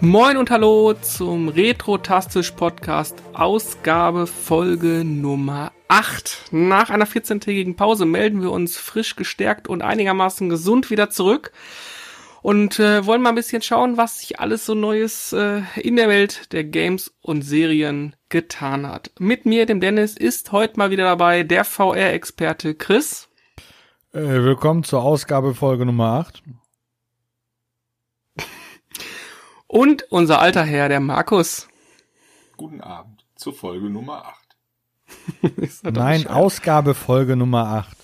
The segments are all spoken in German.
Moin und hallo zum Retro-Tastisch Podcast Ausgabe Folge Nummer 8. Nach einer 14-tägigen Pause melden wir uns frisch gestärkt und einigermaßen gesund wieder zurück und äh, wollen mal ein bisschen schauen, was sich alles so Neues äh, in der Welt der Games und Serien getan hat. Mit mir, dem Dennis, ist heute mal wieder dabei der VR-Experte Chris. Äh, willkommen zur Ausgabe Folge Nummer 8. Und unser alter Herr, der Markus. Guten Abend zur Folge Nummer 8. Nein, Ausgabe Folge Nummer 8.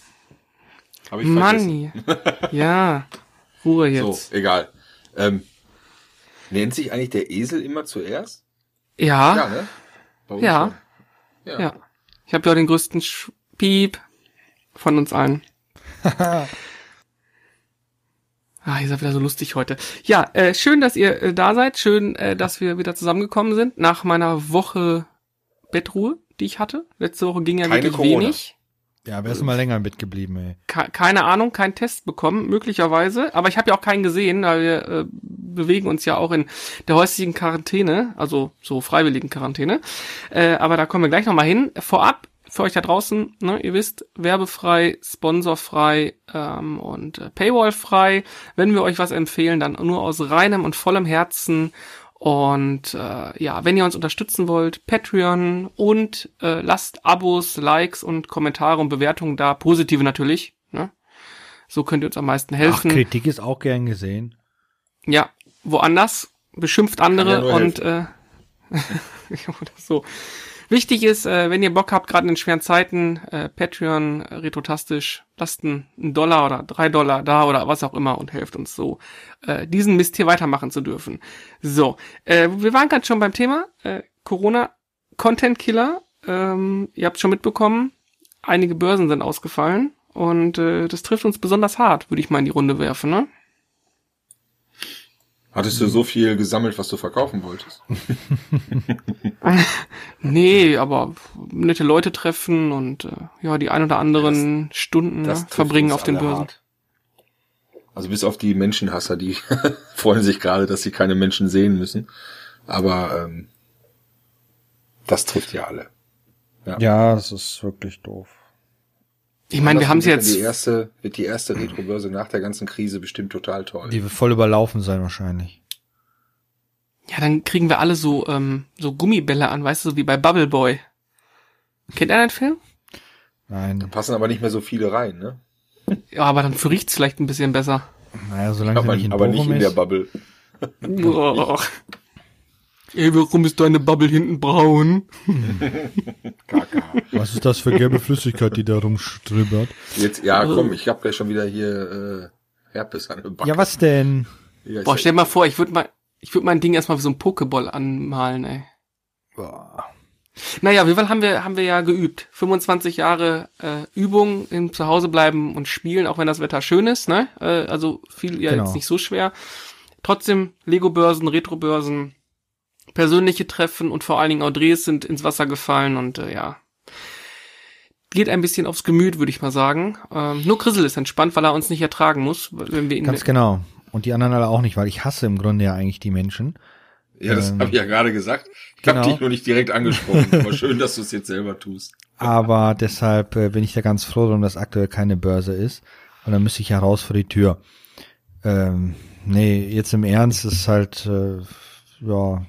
Hab ich Mann, ja. Ruhe jetzt. So, egal. Ähm, nennt sich eigentlich der Esel immer zuerst? Ja. Ja, ne? Ja. ja. ja. Ich habe ja den größten Piep von uns allen. Ah, ihr seid wieder so lustig heute. Ja, äh, schön, dass ihr äh, da seid. Schön, äh, dass wir wieder zusammengekommen sind nach meiner Woche Bettruhe, die ich hatte. Letzte Woche ging ja Keine wirklich Corona. wenig. Ja, wärst du mal länger mitgeblieben, ey. keine Ahnung, kein Test bekommen, möglicherweise. Aber ich habe ja auch keinen gesehen, weil wir äh, bewegen uns ja auch in der häuslichen Quarantäne, also so freiwilligen Quarantäne. Äh, aber da kommen wir gleich nochmal hin. Vorab für euch da draußen, ne, ihr wisst, werbefrei, sponsorfrei ähm, und äh, paywallfrei. Wenn wir euch was empfehlen, dann nur aus reinem und vollem Herzen. Und äh, ja, wenn ihr uns unterstützen wollt, Patreon und äh, lasst Abos, Likes und Kommentare und Bewertungen da, positive natürlich. Ne? So könnt ihr uns am meisten helfen. Ach, Kritik ist auch gern gesehen. Ja, woanders beschimpft andere ja und äh, so. Wichtig ist, äh, wenn ihr Bock habt, gerade in schweren Zeiten, äh, Patreon, äh, Retrotastisch, lasst einen, Dollar oder drei Dollar da oder was auch immer und helft uns so, äh, diesen Mist hier weitermachen zu dürfen. So, äh, wir waren gerade schon beim Thema äh, Corona Content Killer. Ähm, ihr habt schon mitbekommen, einige Börsen sind ausgefallen und äh, das trifft uns besonders hart, würde ich mal in die Runde werfen, ne? Hattest du so viel gesammelt, was du verkaufen wolltest? nee, aber nette Leute treffen und äh, ja, die ein oder anderen das, Stunden das ne, verbringen auf den Börsen. Hart. Also bis auf die Menschenhasser, die freuen sich gerade, dass sie keine Menschen sehen müssen. Aber ähm, das trifft ja alle. Ja, ja das ist wirklich doof. Ich meine, wir haben sie jetzt. Die erste, wird die erste Retro-Börse nach der ganzen Krise bestimmt total toll. Die wird voll überlaufen sein wahrscheinlich. Ja, dann kriegen wir alle so, ähm, so Gummibälle an, weißt du, so wie bei Bubble Boy. Kennt ihr den Film? Nein. Da passen aber nicht mehr so viele rein, ne? Ja, aber dann riecht's vielleicht ein bisschen besser. Naja, solange aber, nicht in aber nicht in der Bubble. Ey, warum ist deine Bubble hinten braun? Kaka. Was ist das für gelbe Flüssigkeit, die da rumstrübbert? Jetzt, ja, komm, ich hab gleich schon wieder hier äh, Herpes an der Backe. Ja, was denn? Ja, Boah, stell dir mal vor, ich würde mal, ich würde mein Ding erstmal wie so ein Pokéball anmalen, ey. Boah. Naja, wie viel haben wir, haben wir ja geübt. 25 Jahre äh, Übung im Zuhause bleiben und spielen, auch wenn das Wetter schön ist, ne? Äh, also viel ja genau. jetzt nicht so schwer. Trotzdem Lego-Börsen, Retro-Börsen, persönliche Treffen und vor allen Dingen auch Drehs sind ins Wasser gefallen und äh, ja. Geht ein bisschen aufs Gemüt, würde ich mal sagen. Ähm, nur Grissel ist entspannt, weil er uns nicht ertragen muss, wenn wir ihn. Ganz genau. Und die anderen alle auch nicht, weil ich hasse im Grunde ja eigentlich die Menschen. Ja, das ähm, habe ich ja gerade gesagt. Ich genau. habe dich nur nicht direkt angesprochen. Aber schön, dass du es jetzt selber tust. Aber deshalb äh, bin ich da ganz froh drum, dass aktuell keine Börse ist. Und dann müsste ich ja raus vor die Tür. Ähm, nee, jetzt im Ernst ist halt äh, ja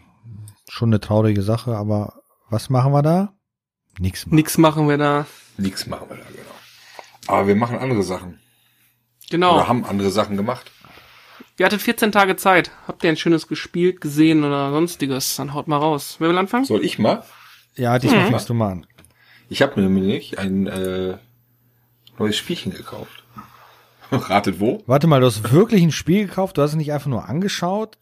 schon eine traurige Sache, aber was machen wir da? Nix machen. Nix machen wir da. Nix machen wir da, genau. Aber wir machen andere Sachen. Genau. Oder haben andere Sachen gemacht. Ihr hattet 14 Tage Zeit. Habt ihr ein schönes gespielt, gesehen oder sonstiges? Dann haut mal raus. Wer will anfangen? Soll ich mal? Ja, diesmal mhm. fängst du mal an. Ich habe mir nämlich ein äh, neues Spielchen gekauft. Ratet wo? Warte mal, du hast wirklich ein Spiel gekauft? Du hast es nicht einfach nur angeschaut?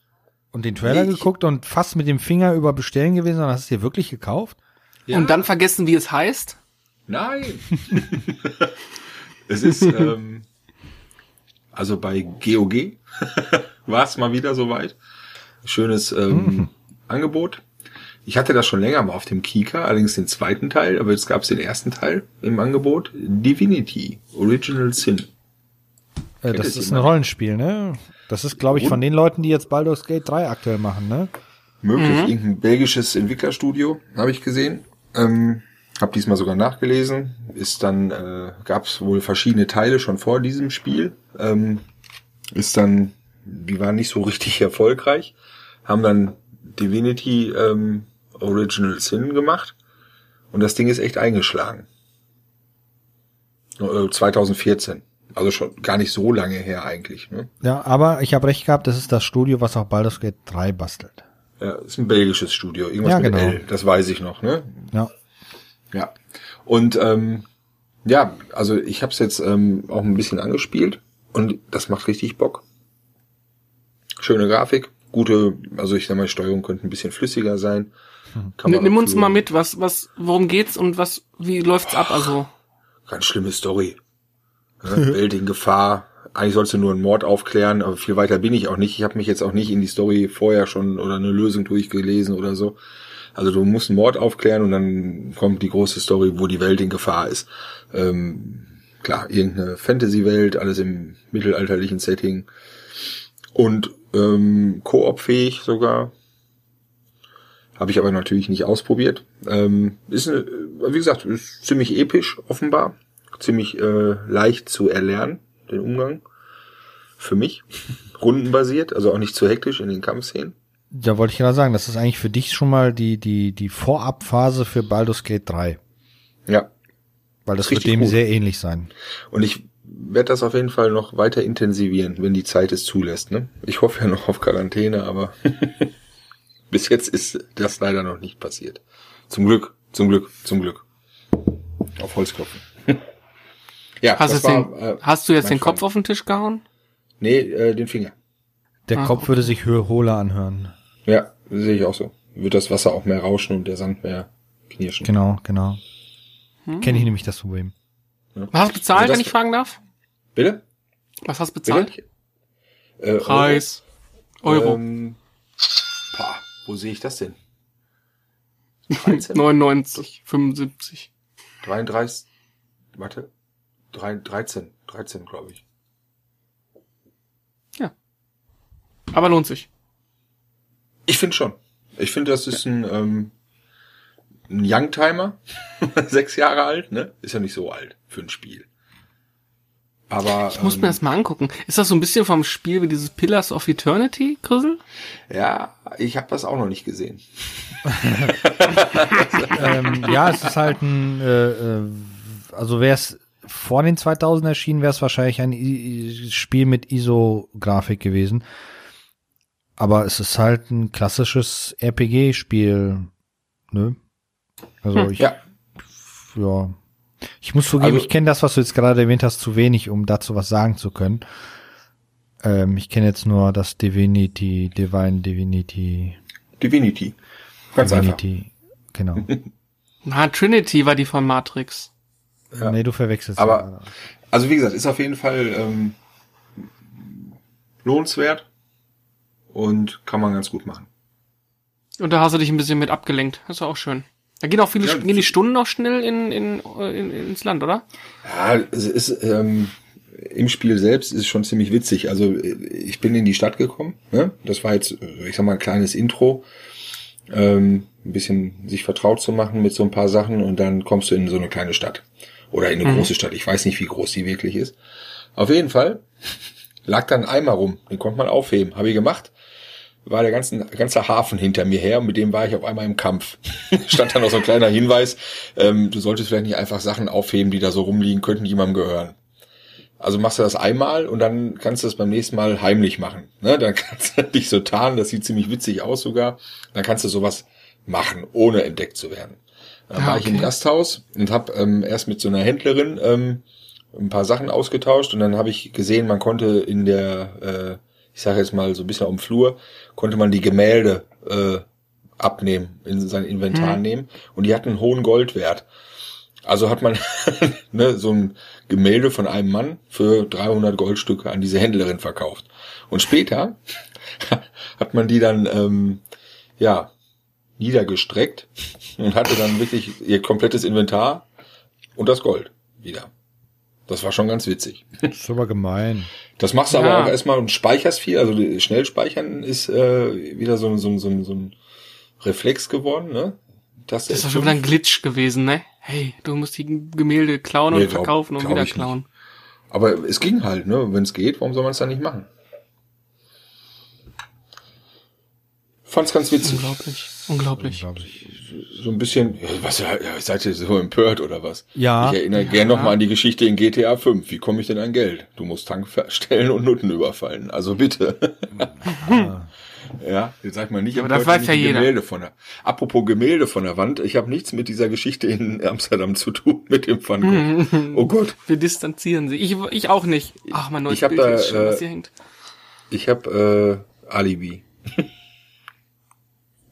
Und den Trailer nee, geguckt und fast mit dem Finger über Bestellen gewesen, sondern hast du es dir wirklich gekauft? Ja. Und dann vergessen, wie es heißt? Nein. es ist, ähm, also bei GOG war es mal wieder soweit. Schönes ähm, mhm. Angebot. ich hatte das schon länger mal auf dem Kika, allerdings den zweiten Teil, aber jetzt gab es den ersten Teil im Angebot. Divinity, Original Sin. Äh, das ist ein jemand? Rollenspiel, ne? Das ist, glaube ich, von den Leuten, die jetzt Baldur's Gate 3 aktuell machen, ne? Möglich, irgendein belgisches Entwicklerstudio, habe ich gesehen. Ähm, hab diesmal sogar nachgelesen. Ist dann, äh, gab es wohl verschiedene Teile schon vor diesem Spiel. Ähm, ist dann, die waren nicht so richtig erfolgreich. Haben dann Divinity ähm, Original Sin gemacht. Und das Ding ist echt eingeschlagen. Äh, 2014. Also schon gar nicht so lange her eigentlich. Ne? Ja, aber ich habe recht gehabt, das ist das Studio, was auch Baldur's Gate 3 bastelt. Ja, ist ein belgisches Studio. Irgendwas Ja, mit genau. L, das weiß ich noch. Ne? Ja. Ja. Und ähm, ja, also ich habe es jetzt ähm, auch ein bisschen angespielt und das macht richtig Bock. Schöne Grafik, gute, also ich sag mal, Steuerung könnte ein bisschen flüssiger sein. Kann man Nimm uns mal mit, was, was, worum geht's und was, wie läuft's ab? Also, Ganz schlimme Story. Welt in Gefahr. Eigentlich sollst du nur einen Mord aufklären, aber viel weiter bin ich auch nicht. Ich habe mich jetzt auch nicht in die Story vorher schon oder eine Lösung durchgelesen oder so. Also du musst einen Mord aufklären und dann kommt die große Story, wo die Welt in Gefahr ist. Ähm, klar, irgendeine Fantasy-Welt, alles im mittelalterlichen Setting. Und ähm, Koop-fähig sogar. Habe ich aber natürlich nicht ausprobiert. Ähm, ist, wie gesagt, ist ziemlich episch offenbar. Ziemlich äh, leicht zu erlernen, den Umgang. Für mich. Rundenbasiert, also auch nicht zu hektisch in den Kampfszenen. Ja, wollte ich gerade sagen, das ist eigentlich für dich schon mal die, die, die Vorabphase für Baldur's Gate 3. Ja. Weil das wird Richtig dem gut. sehr ähnlich sein. Und ich werde das auf jeden Fall noch weiter intensivieren, wenn die Zeit es zulässt. Ne? Ich hoffe ja noch auf Quarantäne, aber bis jetzt ist das leider noch nicht passiert. Zum Glück, zum Glück, zum Glück. Auf Holzklopfen. ja, hast, das jetzt den, war, äh, hast du jetzt den Kopf Fall. auf den Tisch gehauen? Nee, äh, den Finger. Der Ah, Kopf würde sich hohler anhören. Ja, sehe ich auch so. Wird das Wasser auch mehr rauschen und der Sand mehr knirschen. Genau, genau. Kenne ich nämlich das Problem. Was hast du bezahlt, Also das- wenn ich fragen darf? Bitte? Was hast du bezahlt? Äh, Preis. Euro. Ähm, pah, wo sehe ich das denn? 13? 99, 75. 33, warte, drei- 13, 13 glaube ich. Aber lohnt sich. Ich finde schon. Ich finde, das ist ein, ähm, ein Youngtimer, sechs Jahre alt, ne? Ist ja nicht so alt für ein Spiel. Aber Ich muss ähm, mir das mal angucken. Ist das so ein bisschen vom Spiel wie dieses Pillars of Eternity, Grissel? ja, ich habe das auch noch nicht gesehen. ähm, ja, es ist halt ein, äh, äh, also wäre es vor den 2000 erschienen, wäre es wahrscheinlich ein I Spiel mit ISO-Grafik gewesen. Aber es ist halt ein klassisches RPG-Spiel, ne? Also Hm, ich, Ja, ja. Ich muss zugeben, Also- ich kenne das, was du jetzt gerade erwähnt hast, zu wenig, um dazu was sagen zu können. Ähm, ich kenne jetzt nur das Divinity, Divine Divinity, Divinity. Ganz einfach. Divinity, genau. Na, Trinity war die von Matrix. Ja. Nee, du verwechselst. Aber-. Also wie gesagt, ist auf jeden Fall ähm, lohnenswert und kann man ganz gut machen. Und da hast du dich ein bisschen mit abgelenkt. Das ist auch schön. Da gehen auch viele, Ja, gehen die Stunden auch schnell in, in, in, ins Land, oder? Ja, es ist ähm, im Spiel selbst ist es schon ziemlich witzig. Also ich bin in die Stadt gekommen. Ne? Das war jetzt, ich sag mal, ein kleines Intro, ähm, ein bisschen sich vertraut zu machen mit so ein paar Sachen und dann kommst du in so eine kleine Stadt oder in eine Mhm. große Stadt. Ich weiß nicht, wie groß die wirklich ist. Auf jeden Fall lag dann ein Eimer rum. Den konnte man aufheben. Habe ich gemacht. War der ganze, ganze Hafen hinter mir her und mit dem war ich auf einmal im Kampf. Stand dann noch so ein kleiner Hinweis, ähm, du solltest vielleicht nicht einfach Sachen aufheben, die da so rumliegen, könnten jemandem gehören. Also machst du das einmal und dann kannst du das beim nächsten Mal heimlich machen. Ne? Dann kannst du dich so tarnen, das sieht ziemlich witzig aus sogar. Dann kannst du sowas machen, ohne entdeckt zu werden. Dann Ah, war ich im okay. Gasthaus und habe ähm, erst mit so einer Händlerin ähm, ein paar Sachen ausgetauscht und dann habe ich gesehen, man konnte in der, äh, ich sage jetzt mal so ein bisschen auf dem Flur, konnte man die Gemälde äh, abnehmen, in sein Inventar Hm. nehmen und die hatten einen hohen Goldwert. Also hat man ne, so ein Gemälde von einem Mann für 300 Goldstücke an diese Händlerin verkauft. Und später hat man die dann, ähm, ja, niedergestreckt und hatte dann wirklich ihr komplettes Inventar und das Gold wieder. Das war schon ganz witzig. Das ist aber gemein. Das machst du Ja. aber auch erstmal und speicherst viel. Also schnell speichern ist äh, wieder so, so, so, so ein Reflex geworden, ne? Das, Das war schon wieder ein Glitch gewesen, ne? Hey, du musst die Gemälde klauen und Nee, glaub- verkaufen und glaub wieder ich klauen. Aber es ging halt, ne? Wenn es geht, warum soll man es dann nicht machen? Fand's ganz witzig. Unglaublich. Unglaublich. Unglaublich. So ein bisschen, ja, was, ja, seid ihr so empört oder was? Ja. Ich erinnere gern noch mal an die Geschichte in GTA 5. Wie komme ich denn an Geld? Du musst Tank verstellen und Nutten überfallen. Also bitte. ja, jetzt sag mal nicht, Aber das weiß ja ich jeder. Gemälde von der, apropos Gemälde von der Wand. Ich habe nichts mit dieser Geschichte in Amsterdam zu tun, mit dem Van Gogh. oh Gott. Wir distanzieren sie. Ich, ich auch nicht. Ach, mein neues Ich hab Bild da, ist schon, was äh, hier hängt. Ich habe äh, Alibi.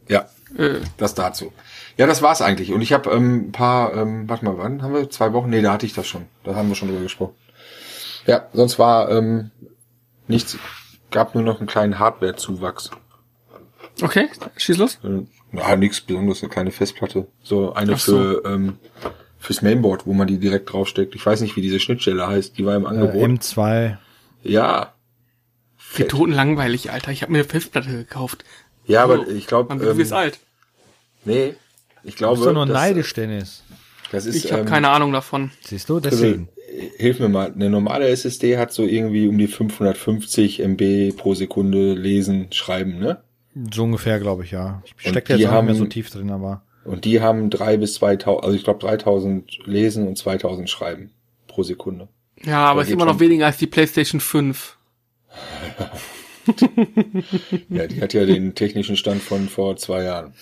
Ja, Äh, das dazu. Ja, das war's eigentlich. Und ich habe ähm, ein paar, ähm, warte mal, wann haben wir? Zwei Wochen? Nee, da hatte ich das schon. Da haben wir schon drüber gesprochen. Ja, sonst war ähm, nichts, gab nur noch einen kleinen Hardware-Zuwachs. okay, schieß los. Äh, Ja, nichts Besonderes, eine kleine Festplatte. So eine so. für ähm, fürs Mainboard, wo man die direkt draufsteckt. Ich weiß nicht, wie diese Schnittstelle heißt. Die war im Äh, Angebot. M2. ja. Wie Fett. toten langweilig, Alter. Ich habe mir eine Festplatte gekauft. Ja, aber Oh, ich glaube, du bist ähm, alt. nee, ich Du glaube, bist doch nur das, neidisch, Dennis. das ist, Ich habe ähm, keine Ahnung davon. Siehst du, deswegen. hilf mir mal, eine normale SSD hat so irgendwie um die 550 MB pro Sekunde lesen, schreiben, ne? So ungefähr, glaube ich, ja. Ich stecke jetzt nicht mehr so tief drin, aber. Und die haben drei bis 2000, also ich glaube 3000 lesen und 2000 schreiben pro Sekunde. Ja, aber ist immer noch weniger als die PlayStation 5. Ja, die hat ja den technischen Stand von vor zwei Jahren.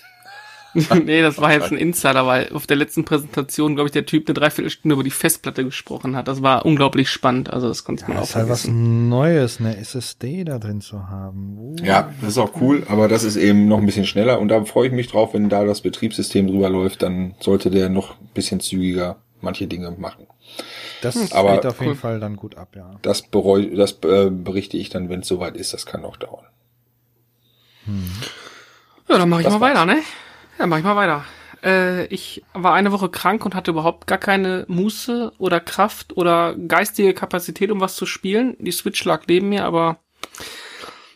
nee, das war jetzt ein Insider, weil auf der letzten Präsentation, glaube ich, der Typ eine Dreiviertelstunde über die Festplatte gesprochen hat. Das war unglaublich spannend. Also das konnte man Das auch ist halt was. Neues, eine SSD da drin zu haben. Uh. Ja, das ist auch cool, aber das ist eben noch ein bisschen schneller und da freue ich mich drauf, wenn da das Betriebssystem drüber läuft, dann sollte der noch ein bisschen zügiger manche Dinge machen. Das aber geht auf jeden cool. Fall dann gut ab, ja. Das bereue, das äh, berichte ich dann, wenn es soweit ist, das kann noch dauern. Ja, dann mache ich Das mal war's. weiter, ne? Ja, mach ich mal weiter. Äh, ich war eine Woche krank und hatte überhaupt gar keine Muße oder Kraft oder geistige Kapazität, um was zu spielen. Die Switch lag neben mir, aber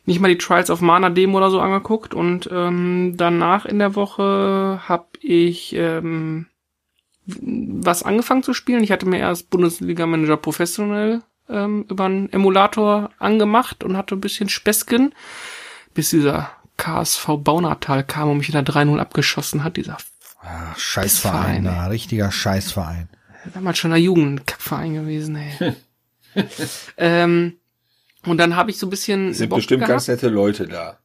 nicht mal die Trials of Mana Demo oder so angeguckt. Und ähm, danach in der Woche habe ich ähm, was angefangen zu spielen. Ich hatte mir erst Bundesliga Manager Professional ähm, über einen Emulator angemacht und hatte ein bisschen Späßchen, bis dieser KSV Baunatal kam und mich wieder 3-0 abgeschossen hat. Dieser Ah, Scheißverein Verein, da, richtiger Scheißverein. damals schon der Jugendkackverein gewesen, ey. ähm, und dann habe ich so ein bisschen Es sind Bock bestimmt gehabt. ganz nette Leute da.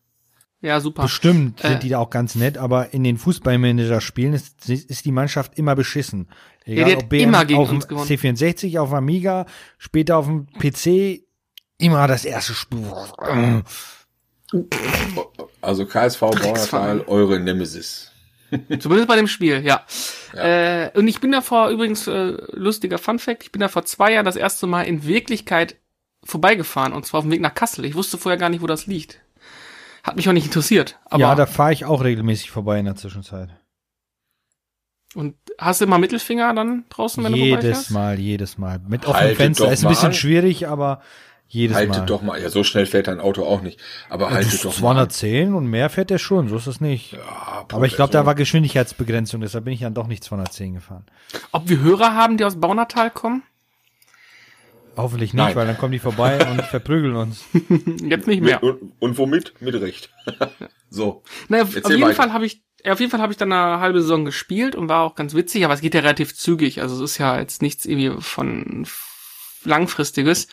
Ja, super. Bestimmt Äh. sind die da auch ganz nett, aber in den Fußballmanager-Spielen ist, ist die Mannschaft immer beschissen. Egal, die hat ob BM immer gegen auf uns gewonnen. C64, auf dem Amiga, später auf dem PC, immer das erste Spiel. Also KSV Drecksverein. eure Nemesis. Zumindest bei dem Spiel, ja. Äh, und ich bin davor, übrigens, äh, lustiger Fun Fact, ich bin da vor zwei Jahren das erste Mal in Wirklichkeit vorbeigefahren, und zwar auf dem Weg nach Kassel. Ich wusste vorher gar nicht, wo das liegt. Hat mich auch nicht interessiert. Aber, ja, da fahre ich auch regelmäßig vorbei in der Zwischenzeit. und hast du immer Mittelfinger dann draußen, wenn du Jedes? Mal, jedes Mal. Mit Haltet offenem Fenster. Ist ein mal bisschen an. schwierig, aber jedes Haltet Mal. doch mal, ja, so schnell fährt dein Auto auch nicht. Aber Das haltet doch mal. an. 210 und mehr fährt der schon, so ist es nicht. Ja, Aber ich glaube, da Professor. war Geschwindigkeitsbegrenzung, deshalb bin ich dann doch nicht 210 gefahren. Ob wir Hörer haben, die aus Baunatal kommen? Hoffentlich nicht, Nein. weil dann kommen die vorbei und verprügeln uns. Jetzt nicht mehr. Mit, und, und womit? Mit Recht. so. Naja, auf jeden weiter. Fall habe ich, auf jeden Fall habe ich dann eine halbe Saison gespielt und war auch ganz witzig, aber es geht ja relativ zügig. Also es ist ja jetzt nichts irgendwie von langfristiges.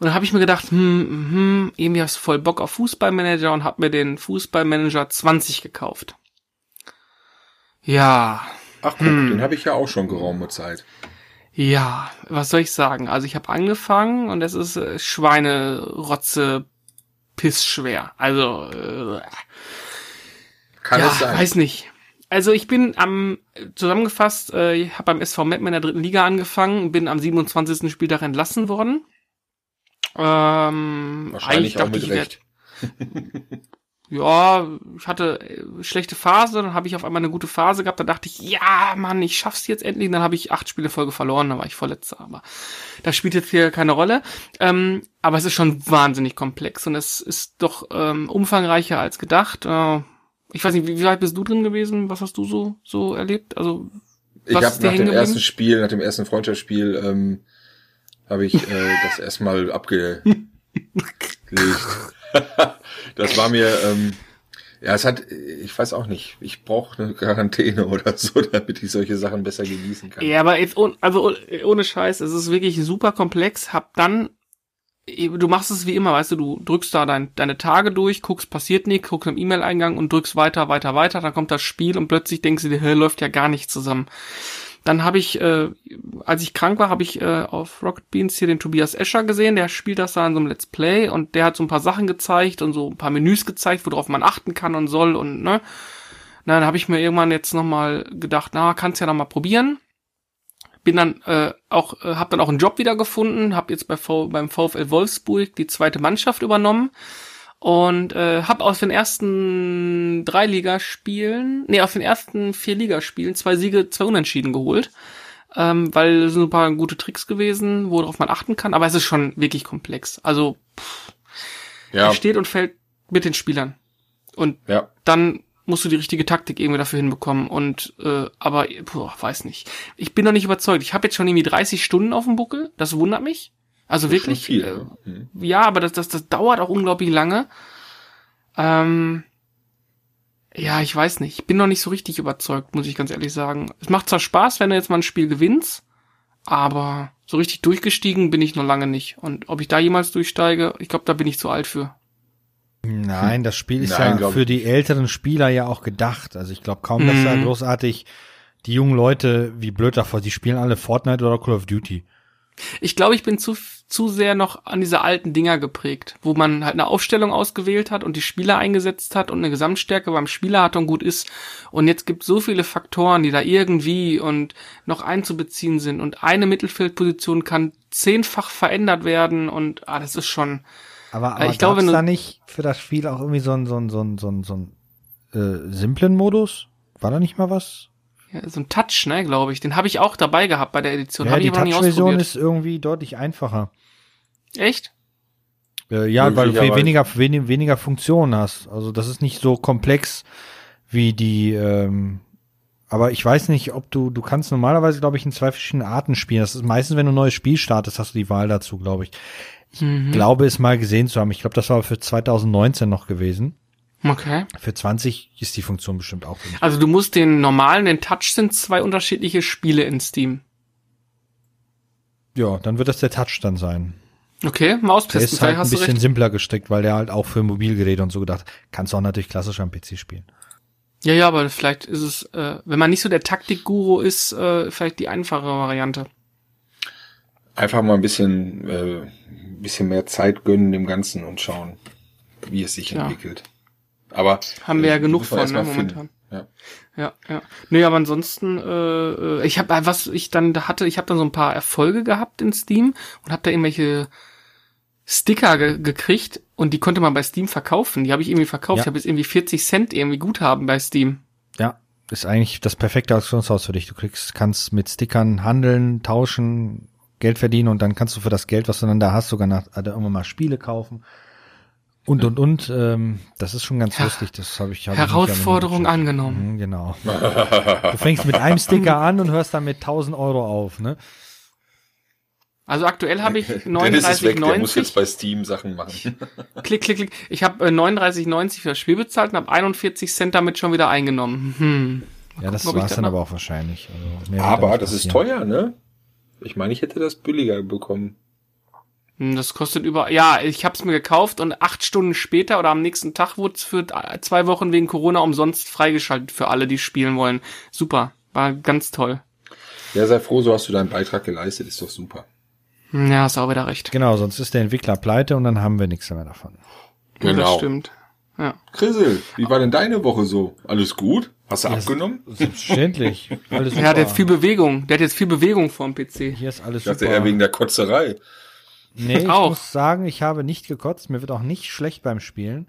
Und dann habe ich mir gedacht, hm, hm, irgendwie hast du voll Bock auf Fußballmanager und habe mir den Fußballmanager 20 gekauft. Ja, Ach guck, den habe ich ja auch schon geraume Zeit. Ja, was soll ich sagen? Also ich habe angefangen und es ist äh, Schweinerotze pissschwer. Also äh, Kann ja, es sein? weiß nicht. Also ich bin am zusammengefasst, äh, ich habe beim SV Meppen in der dritten Liga angefangen, bin am 27. Spieltag entlassen worden. Ähm, Wahrscheinlich auch mit ich, Recht. werd- ja, ich hatte äh, schlechte Phase, dann habe ich auf einmal eine gute Phase gehabt, da dachte ich, ja, Mann, ich schaff's jetzt endlich, dann habe ich acht Spiele Folge verloren, dann war ich Vorletzter, aber das spielt jetzt hier keine Rolle. Ähm, aber es ist schon wahnsinnig komplex und es ist doch ähm, umfangreicher als gedacht. Äh, ich weiß nicht, wie, wie weit bist du drin gewesen? Was hast du so so erlebt? Also ich habe nach dem ersten Spiel, nach dem ersten Freundschaftsspiel, ähm, habe ich äh, das erstmal abgelegt. das war mir, ähm, ja, es hat, ich weiß auch nicht, ich brauche eine Quarantäne oder so, damit ich solche Sachen besser genießen kann. Ja, aber jetzt, also ohne Scheiß, es ist wirklich super komplex. Hab dann, du machst es wie immer, weißt du, du drückst da dein, deine Tage durch, guckst, passiert nichts, guckst im E-Mail-Eingang und drückst weiter, weiter, weiter, dann kommt das Spiel und plötzlich denkst du dir, läuft ja gar nicht zusammen. Dann habe ich, äh, als ich krank war, habe ich äh, auf Rocket Beans hier den Tobias Escher gesehen. Der spielt das da in so einem Let's Play und der hat so ein paar Sachen gezeigt und so ein paar Menüs gezeigt, worauf man achten kann und soll und ne. Na, dann habe ich mir irgendwann jetzt noch mal gedacht, na, kannst ja noch mal probieren. Bin dann äh, auch, äh, habe dann auch einen Job wieder gefunden, habe jetzt bei v beim VfL Wolfsburg die zweite Mannschaft übernommen und äh, habe aus den ersten drei Ligaspielen, nee, aus den ersten vier Ligaspielen zwei Siege, zwei Unentschieden geholt, ähm, weil es sind ein paar gute Tricks gewesen, worauf man achten kann, aber es ist schon wirklich komplex. Also pff, ja. steht und fällt mit den Spielern und ja. dann musst du die richtige Taktik irgendwie dafür hinbekommen und äh, aber boah, weiß nicht. Ich bin noch nicht überzeugt. Ich habe jetzt schon irgendwie 30 Stunden auf dem Buckel, das wundert mich. Also wirklich. Viel, äh, mhm. Ja, aber das, das, das dauert auch unglaublich lange. Ähm, ja, ich weiß nicht. Ich bin noch nicht so richtig überzeugt, muss ich ganz ehrlich sagen. Es macht zwar Spaß, wenn du jetzt mal ein Spiel gewinnst, aber so richtig durchgestiegen bin ich noch lange nicht. Und ob ich da jemals durchsteige, ich glaube, da bin ich zu alt für. Nein, das Spiel ist Nein, ja für die älteren Spieler ja auch gedacht. Also ich glaube kaum, dass mhm. da großartig die jungen Leute, wie blöd davor, die spielen alle Fortnite oder Call of Duty. Ich glaube, ich bin zu, zu sehr noch an diese alten Dinger geprägt, wo man halt eine Aufstellung ausgewählt hat und die Spieler eingesetzt hat und eine Gesamtstärke beim Spieler hat und gut ist. Und jetzt gibt so viele Faktoren, die da irgendwie und noch einzubeziehen sind. Und eine Mittelfeldposition kann zehnfach verändert werden und ah, das ist schon. Aber, aber ich glaube, da nicht für das Spiel auch irgendwie so ein so ein so ein so ein, so ein äh, simplen Modus? War da nicht mal was? Ja, so ein Touch, ne, glaube ich. Den habe ich auch dabei gehabt bei der Edition. Ja, hab die Touch-Version ist irgendwie deutlich einfacher. Echt? Äh, ja, weil du weniger, wenig, weniger Funktionen hast. Also das ist nicht so komplex wie die, ähm, aber ich weiß nicht, ob du, du kannst normalerweise, glaube ich, in zwei verschiedenen Arten spielen. Das ist meistens, wenn du ein neues Spiel startest, hast du die Wahl dazu, glaube ich. Ich mhm. glaube, es mal gesehen zu haben. Ich glaube, das war für 2019 noch gewesen. Okay. Für 20 ist die Funktion bestimmt auch. Drin. Also du musst den normalen, den Touch sind zwei unterschiedliche Spiele in Steam. Ja, dann wird das der Touch dann sein. Okay, mal austesten. Der ist halt ein bisschen simpler gestrickt, weil der halt auch für Mobilgeräte und so gedacht. Kannst du auch natürlich klassisch am PC spielen. Ja, ja, aber vielleicht ist es, äh, wenn man nicht so der Taktikguru ist, äh, vielleicht die einfache Variante. Einfach mal ein bisschen, äh, bisschen mehr Zeit gönnen dem Ganzen und schauen, wie es sich ja. entwickelt. Aber haben wir ja äh, genug von ne, momentan. Ja. ja, ja. Nee, aber ansonsten, äh, äh ich habe was ich dann da hatte, ich habe dann so ein paar Erfolge gehabt in Steam und habe da irgendwelche Sticker ge gekriegt und die konnte man bei Steam verkaufen. Die habe ich irgendwie verkauft. Ja. Ich habe jetzt irgendwie 40 Cent irgendwie Guthaben bei Steam. Ja, ist eigentlich das perfekte Auktionshaus für dich. Du kriegst, kannst mit Stickern handeln, tauschen, Geld verdienen und dann kannst du für das Geld, was du dann da hast, sogar nach, also irgendwann mal Spiele kaufen. Und, und, und, ähm, das ist schon ganz ja. lustig, das habe ich. Hab Herausforderung ich angenommen. Mhm, genau. du fängst mit einem Sticker an und hörst dann mit 1000 Euro auf, ne? Also aktuell habe ich 39,90. Der muss jetzt bei Steam Sachen machen. klick, klick, klick. Ich habe äh, 39,90 für das Spiel bezahlt und habe 41 Cent damit schon wieder eingenommen. Hm. Ja, das war es dann aber auch wahrscheinlich. Also aber das ist teuer, ne? Ich meine, ich hätte das billiger bekommen. Hm, das kostet über, ja, ich habe es mir gekauft und acht Stunden später oder am nächsten Tag wurde es für zwei Wochen wegen Corona umsonst freigeschaltet für alle, die spielen wollen. Super, war ganz toll. Ja, sei froh, so hast du deinen Beitrag geleistet, ist doch super. Hm, ja, hast auch wieder recht. Genau, sonst ist der Entwickler pleite und dann haben wir nichts mehr davon. Genau. das stimmt. Ja. Chrisel, wie war denn deine Woche so? Alles gut? Hast du ja, abgenommen? Selbstverständlich. Alles super. Er hat jetzt viel Bewegung. Der hat jetzt viel Bewegung vorm PC. Hier ist alles ich dachte super. eher wegen der Kotzerei. Nee, ich auch. muss sagen, ich habe nicht gekotzt. Mir wird auch nicht schlecht beim Spielen.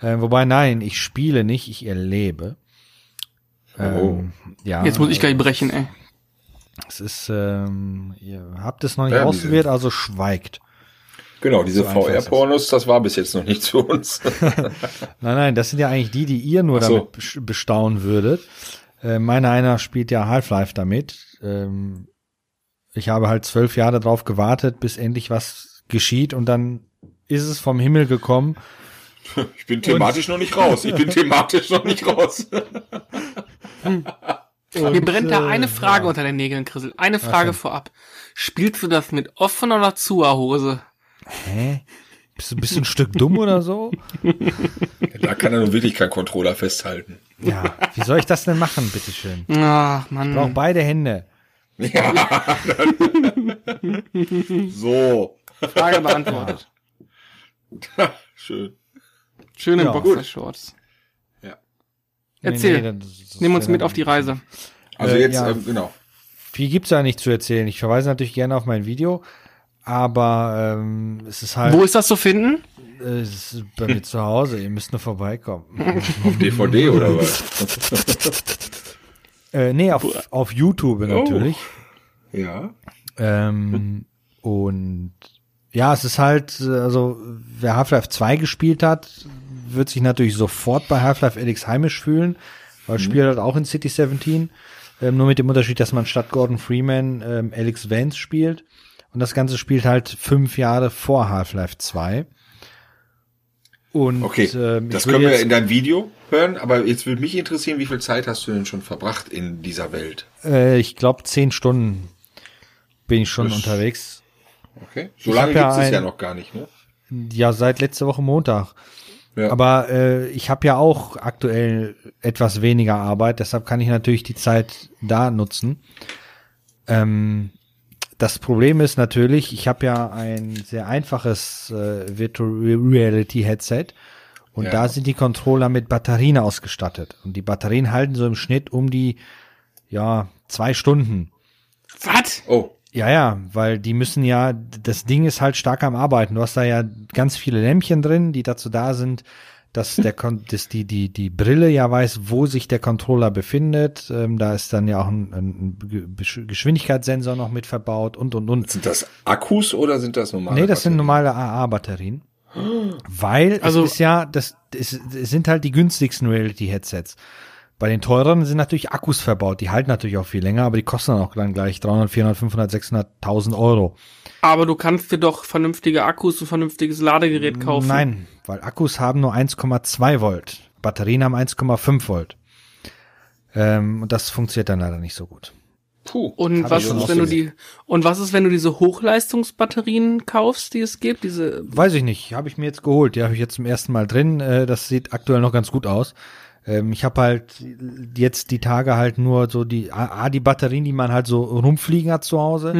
Äh, wobei, nein, ich spiele nicht, ich erlebe. Ähm, ja, Jetzt muss ich gleich brechen, ey. Es ist, ähm, ihr habt es noch nicht Ja, ausprobiert, also schweigt. Genau, diese So. VR-Pornos, das war bis jetzt noch nichts für uns. Nein, nein, das sind ja eigentlich die, die ihr nur so. damit bes- bestaunen würdet. Äh, meiner einer spielt ja Half-Life damit. Ähm, ich habe halt zwölf Jahre drauf gewartet, bis endlich was geschieht und dann ist es vom Himmel gekommen. Ich bin thematisch noch nicht raus. Ich bin thematisch noch nicht raus. Mir brennt da äh, eine Frage ja. unter den Nägeln, Chrisel. Eine Frage denn? vorab. Spielst du das mit offener oder zuer Hose? Hä? Bist du, bist du ein Stück dumm oder so? Da kann er nun wirklich keinen Controller festhalten. Ja, wie soll ich das denn machen, bitteschön? Ach, Ich Mann. brauche beide Hände. Ja. so. Frage beantwortet. Schön. Schöne Ja. Boxershorts. Ja. Erzähl. Nee, nee, das- Nimm uns mit auf die Reise. Also Äh, jetzt, ja. ähm, genau. Viel gibt's da nicht zu erzählen. Ich verweise natürlich gerne auf mein Video, aber ähm, es ist halt Wo ist das zu finden? äh, es ist bei mir zu Hause. Ihr müsst nur vorbeikommen. Auf DVD oder was? äh, nee, auf, auf YouTube natürlich. Ja. Ähm, und ja, es ist halt, also wer Half-Life 2 gespielt hat, wird sich natürlich sofort bei Half-Life Alyx heimisch fühlen, weil das Spiel halt auch in City 17, ähm, nur mit dem Unterschied, dass man statt Gordon Freeman ähm, Alex Vance spielt. Und das Ganze spielt halt fünf Jahre vor Half-Life 2. Und Okay, ähm, das können wir in deinem Video hören, aber jetzt würde mich interessieren, wie viel Zeit hast du denn schon verbracht in dieser Welt? äh, ich glaube, zehn Stunden bin ich schon Das- unterwegs. Okay. So Ich lange ja gibt es ein- ja noch gar nicht, ne? Ja, seit letzter Woche Montag. Ja. Aber äh, ich habe ja auch aktuell etwas weniger Arbeit, deshalb kann ich natürlich die Zeit da nutzen. Ähm, das Problem ist natürlich, ich habe ja ein sehr einfaches äh, Virtual Reality Headset und Ja. da sind die Controller mit Batterien ausgestattet und die Batterien halten so im Schnitt um die ja zwei Stunden. Was? Oh, Ja, ja, weil die müssen ja, das Ding ist halt stark am Arbeiten. Du hast da ja ganz viele Lämpchen drin, die dazu da sind, dass der Kon dass die, die, die Brille ja weiß, wo sich der Controller befindet. Ähm, da ist dann ja auch ein, ein Ge- Geschwindigkeitssensor noch mit verbaut und und und. sind das Akkus oder sind das normale? Nee, das sind Batterien? normale AA-Batterien. Weil Also- es ist ja, das, es, es sind halt die günstigsten Reality-Headsets. Bei den teureren sind natürlich Akkus verbaut. Die halten natürlich auch viel länger, aber die kosten dann auch dann gleich 300, 400, 500, 600.000 Euro. Aber du kannst dir doch vernünftige Akkus und vernünftiges Ladegerät kaufen. Nein, weil Akkus haben nur 1,2 Volt. Batterien haben 1,5 Volt. Ähm, und das funktioniert dann leider nicht so gut. Puh. Und was ist, wenn du die, und was ist, wenn du diese Hochleistungsbatterien kaufst, die es gibt? Diese, Weiß ich nicht, habe ich mir jetzt geholt. Die habe ich jetzt zum ersten Mal drin. Äh, das sieht aktuell noch ganz gut aus. Ähm, ich habe halt jetzt die Tage halt nur so die A, die Batterien, die man halt so rumfliegen hat zu Hause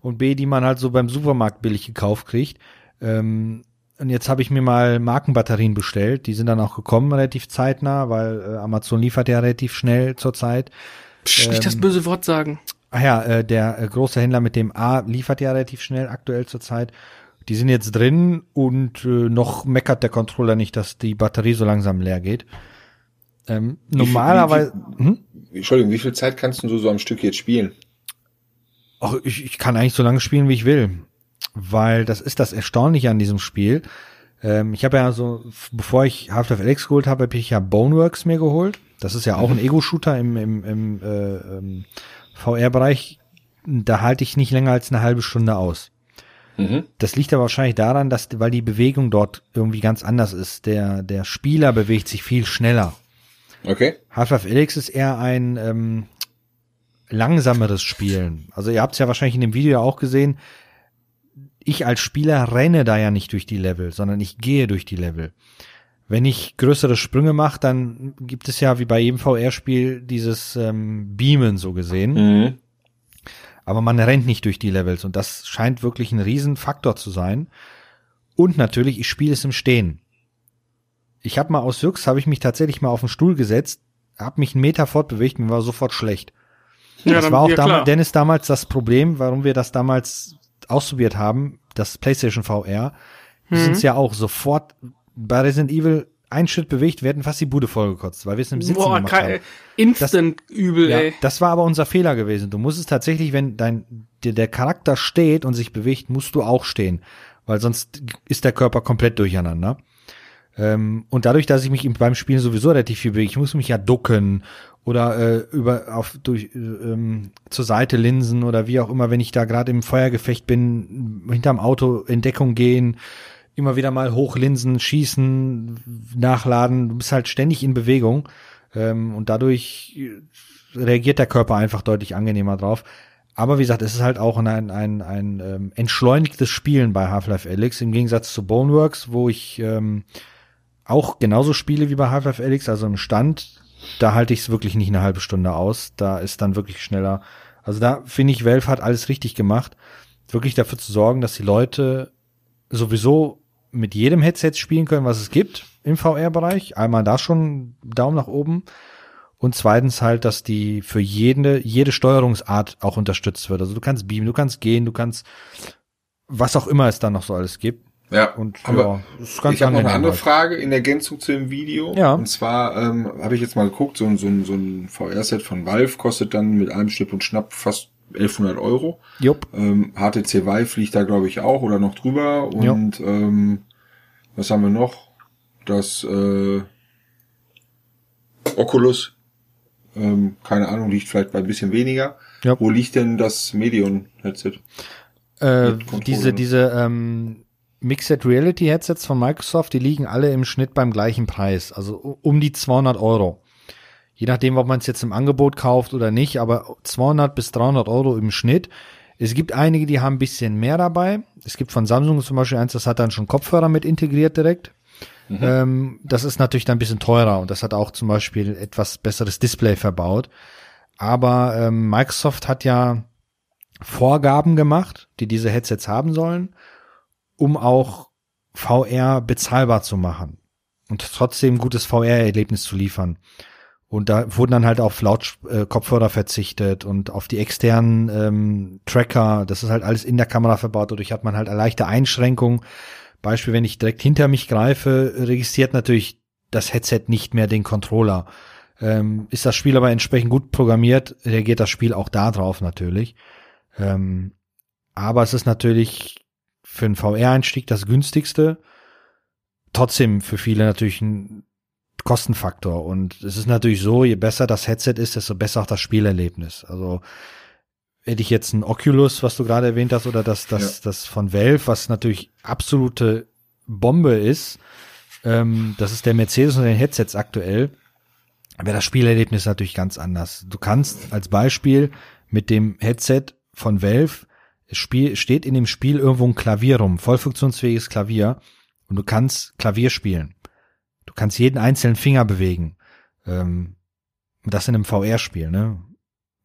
und B, die man halt so beim Supermarkt billig gekauft kriegt. Ähm, und jetzt habe ich mir mal Markenbatterien bestellt. Die sind dann auch gekommen relativ zeitnah, weil äh, Amazon liefert ja relativ schnell zurzeit. Psch, nicht das Ähm, böse Wort sagen. Ach ja, äh, der äh, große Händler mit dem A liefert ja relativ schnell aktuell zurzeit. Die sind jetzt drin und äh, noch meckert der Controller nicht, dass die Batterie so langsam leer geht. Ähm, normalerweise, hm? Entschuldigung, wie viel Zeit kannst du so am Stück jetzt spielen? Ach, ich, ich kann eigentlich so lange spielen, wie ich will. Weil das ist das Erstaunliche an diesem Spiel. Ähm, ich habe ja so, bevor ich Half-Life Alyx geholt habe, habe ich ja Boneworks mir geholt. Das ist ja auch ein Ego-Shooter im, im, im äh, ähm, VR-Bereich. Da halte ich nicht länger als eine halbe Stunde aus. Mhm. Das liegt aber wahrscheinlich daran, dass, weil die Bewegung dort irgendwie ganz anders ist. Der, der Spieler bewegt sich viel schneller. Okay. Half-Life Alyx ist eher ein ähm, langsameres Spielen. Also ihr habt es ja wahrscheinlich in dem Video ja auch gesehen. Ich als Spieler renne da ja nicht durch die Level, sondern ich gehe durch die Level. Wenn ich größere Sprünge mache, dann gibt es ja wie bei jedem VR-Spiel dieses ähm, Beamen so gesehen. Mhm. Aber man rennt nicht durch die Levels und das scheint wirklich ein Riesenfaktor zu sein. Und natürlich, ich spiele es im Stehen. Ich habe mal aus Jux, habe ich mich tatsächlich mal auf den Stuhl gesetzt, habe mich einen Meter fortbewegt, mir war sofort schlecht. das dann- war auch ja, damals. Dennis damals das Problem, warum wir das damals ausprobiert haben, das PlayStation VR. Wir Mhm. sind's ja auch sofort bei Resident Evil einen Schritt bewegt, wir hätten fast die Bude vollgekotzt, weil wir es im Sitzen Boah, gemacht haben. instant übel, Ja, ey. das war aber unser Fehler gewesen. Du musst es tatsächlich, wenn dein der, der Charakter steht und sich bewegt, musst du auch stehen, weil sonst ist der Körper komplett durcheinander. Ähm, und dadurch, dass ich mich im- beim Spielen sowieso relativ viel bewege, ich muss mich ja ducken oder äh, über auf durch äh, ähm, zur Seite linsen oder wie auch immer, wenn ich da gerade im Feuergefecht bin, hinterm Auto in Deckung gehen, immer wieder mal hochlinsen, schießen, nachladen. Du bist halt ständig in Bewegung ähm, und dadurch äh, reagiert der Körper einfach deutlich angenehmer drauf. Aber wie gesagt, es ist halt auch ein, ein, ein, ein ähm, entschleunigtes Spielen bei Half-Life Alyx im Gegensatz zu Boneworks, wo ich ähm, auch genauso spiele wie bei Half-Life Alyx, also im Stand. Da halte ich es wirklich nicht eine halbe Stunde aus. Da ist dann wirklich schneller. Also da finde ich, Valve hat alles richtig gemacht, wirklich dafür zu sorgen, dass die Leute sowieso mit jedem Headset spielen können, was es gibt im VR-Bereich. Einmal da schon Daumen nach oben. Und zweitens halt, dass die für jede, jede Steuerungsart auch unterstützt wird. Also du kannst beamen, du kannst gehen, du kannst was auch immer es da noch so alles gibt. Ja, Und aber ja, das ist ganz ich habe noch eine andere halt. Frage in Ergänzung zu dem Video. Ja. Und zwar ähm, habe ich jetzt mal geguckt, so, ein- so, ein- so ein VR-Set von Valve kostet dann mit allem Schnipp und Schnapp fast 1100 Euro. Jupp. Ähm, HTC Vive fliegt da, glaube ich, auch oder noch drüber. Und ähm, was haben wir noch? Das äh, Oculus, ähm, keine Ahnung, liegt vielleicht bei ein bisschen weniger. Ja. Wo liegt denn das Medion-Headset? Äh, diese, diese ähm, Mixed Reality Headsets von Microsoft, die liegen alle im Schnitt beim gleichen Preis, also um die 200 Euro. Je nachdem, ob man es jetzt im Angebot kauft oder nicht, aber 200 bis 300 Euro im Schnitt. Es gibt einige, die haben ein bisschen mehr dabei. Es gibt von Samsung zum Beispiel eins, das hat dann schon Kopfhörer mit integriert direkt. Ähm, das ist natürlich dann ein bisschen teurer und das hat auch zum Beispiel etwas besseres Display verbaut. Aber ähm, Microsoft hat ja Vorgaben gemacht, die diese Headsets haben sollen, um auch VR bezahlbar zu machen und trotzdem gutes VR-Erlebnis zu liefern. Und da wurden dann halt auf Laut-Kopfhörer äh, Kopfhörer verzichtet und auf die externen ähm, Tracker. Das ist halt alles in der Kamera verbaut. Dadurch hat man halt eine leichte Einschränkung. Beispiel, wenn ich direkt hinter mich greife, registriert natürlich das Headset nicht mehr den Controller. Ähm, ist das Spiel aber entsprechend gut programmiert, reagiert das Spiel auch da drauf natürlich. Ähm, aber es ist natürlich für einen VR-Einstieg das günstigste. Trotzdem für viele natürlich ein Kostenfaktor. Und es ist natürlich so, je besser das Headset ist, desto besser auch das Spielerlebnis. Also hätte ich jetzt ein Oculus, was du gerade erwähnt hast, oder das, das, das von Valve, was natürlich absolute Bombe ist, ähm, das ist der Mercedes und den Headsets aktuell, wäre das Spielerlebnis natürlich ganz anders. Du kannst als Beispiel mit dem Headset von Valve, Spiel, steht in dem Spiel irgendwo ein Klavier rum, voll funktionsfähiges Klavier, und du kannst Klavier spielen. Du kannst jeden einzelnen Finger bewegen. Ähm, das in einem VR-Spiel, ne?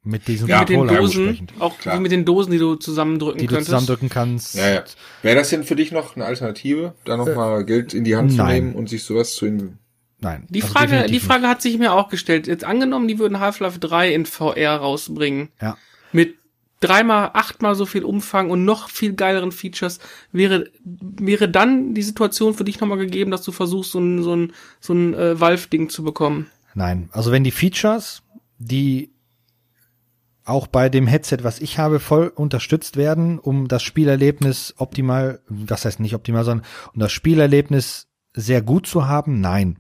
Mit diesen Ja, mit den Controller Dosen, auch Klar. wie mit den Dosen, die du zusammendrücken die du könntest. zusammendrücken kannst. Ja, ja. Wäre das denn für dich noch eine Alternative, da noch mal Geld in die Hand zu nein. nehmen und sich sowas zu in Nein. Die also Frage, die Frage hat sich mir auch gestellt. Jetzt angenommen, die würden Half-Life 3 in VR rausbringen. Ja. Mit dreimal, achtmal so viel Umfang und noch viel geileren Features. Wäre, wäre dann die Situation für dich nochmal gegeben, dass du versuchst, so ein, so ein, so ein äh, Valve-Ding zu bekommen? Nein, also wenn die Features, die auch bei dem Headset, was ich habe, voll unterstützt werden, um das Spielerlebnis optimal, das heißt nicht optimal, sondern um das Spielerlebnis sehr gut zu haben, nein.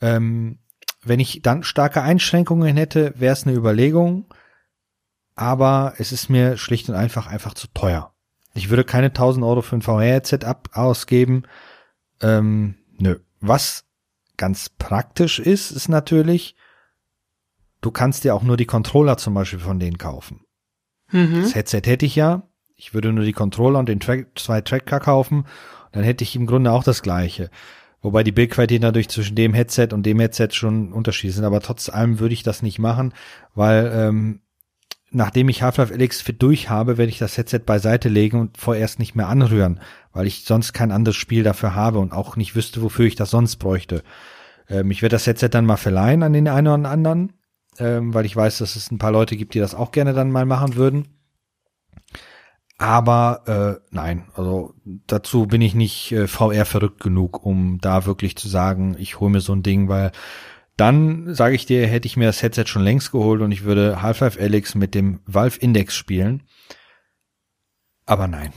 Ähm, wenn ich dann starke Einschränkungen hätte, wäre es eine Überlegung, aber es ist mir schlicht und einfach einfach zu teuer. Ich würde keine 1000 Euro für ein VR-Headset ab ausgeben. Ähm, nö. Was ganz praktisch ist, ist natürlich, du kannst dir auch nur die Controller zum Beispiel von denen kaufen. Mhm. Das Headset hätte ich ja. Ich würde nur die Controller und den Track, zwei Tracker kaufen. Dann hätte ich im Grunde auch das gleiche. Wobei die Bildqualität natürlich zwischen dem Headset und dem Headset schon Unterschiede sind. Aber trotz allem würde ich das nicht machen, weil ähm, nachdem ich Half-Life Alyx fit durch habe, werde ich das Headset beiseite legen und vorerst nicht mehr anrühren, weil ich sonst kein anderes Spiel dafür habe und auch nicht wüsste, wofür ich das sonst bräuchte. Ähm, ich werde das Headset dann mal verleihen an den einen oder anderen, ähm, weil ich weiß, dass es ein paar Leute gibt, die das auch gerne dann mal machen würden. Aber äh, nein, also dazu bin ich nicht äh, VR verrückt genug, um da wirklich zu sagen, ich hole mir so ein Ding, weil dann sage ich dir, hätte ich mir das Headset schon längst geholt und ich würde Half-Life Alyx mit dem Valve Index spielen. Aber nein.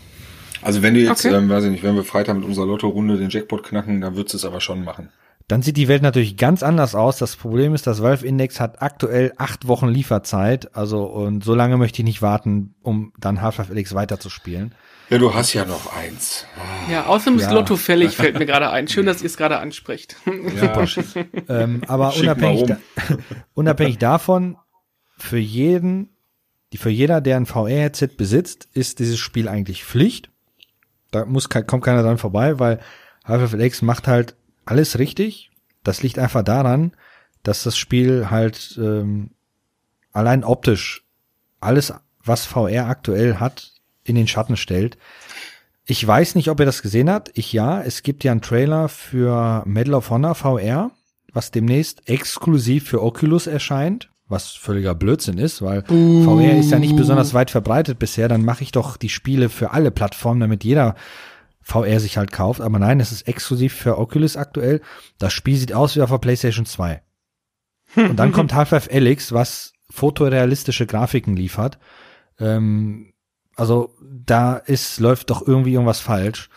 Also wenn du jetzt, Okay. ähm, weiß ich nicht, wenn wir Freitag mit unserer Lotto-Runde den Jackpot knacken, dann würdest du es aber schon machen. Dann sieht die Welt natürlich ganz anders aus. Das Problem ist, das Valve Index hat aktuell acht Wochen Lieferzeit. Also, und so lange möchte ich nicht warten, um dann Half-Life Alyx weiterzuspielen. Ja, du hast ja noch eins. Ja, außerdem ist Ja. Lotto fällig, fällt mir gerade ein. Schön, dass ihr es gerade anspricht. Ja, Ähm, aber Schick unabhängig, da, unabhängig davon, für jeden, die für jeder, der ein VR-Headset besitzt, ist dieses Spiel eigentlich Pflicht. Da muss kommt keiner dran vorbei, weil Half-Life Alyx macht halt alles richtig. Das liegt einfach daran, dass das Spiel halt ähm, allein optisch alles, was VR aktuell hat, in den Schatten stellt. Ich weiß nicht, ob ihr das gesehen habt. Ich ja. Es gibt ja einen Trailer für Medal of Honor VR, was demnächst exklusiv für Oculus erscheint, was völliger Blödsinn ist, weil VR ist ja nicht besonders weit verbreitet bisher. Dann mache ich doch die Spiele für alle Plattformen, damit jeder VR sich halt kauft. Aber nein, es ist exklusiv für Oculus aktuell. Das Spiel sieht aus wie auf der PlayStation 2. Und dann kommt Half-Life Alyx, was fotorealistische Grafiken liefert. Ähm, also da ist, läuft doch irgendwie irgendwas falsch.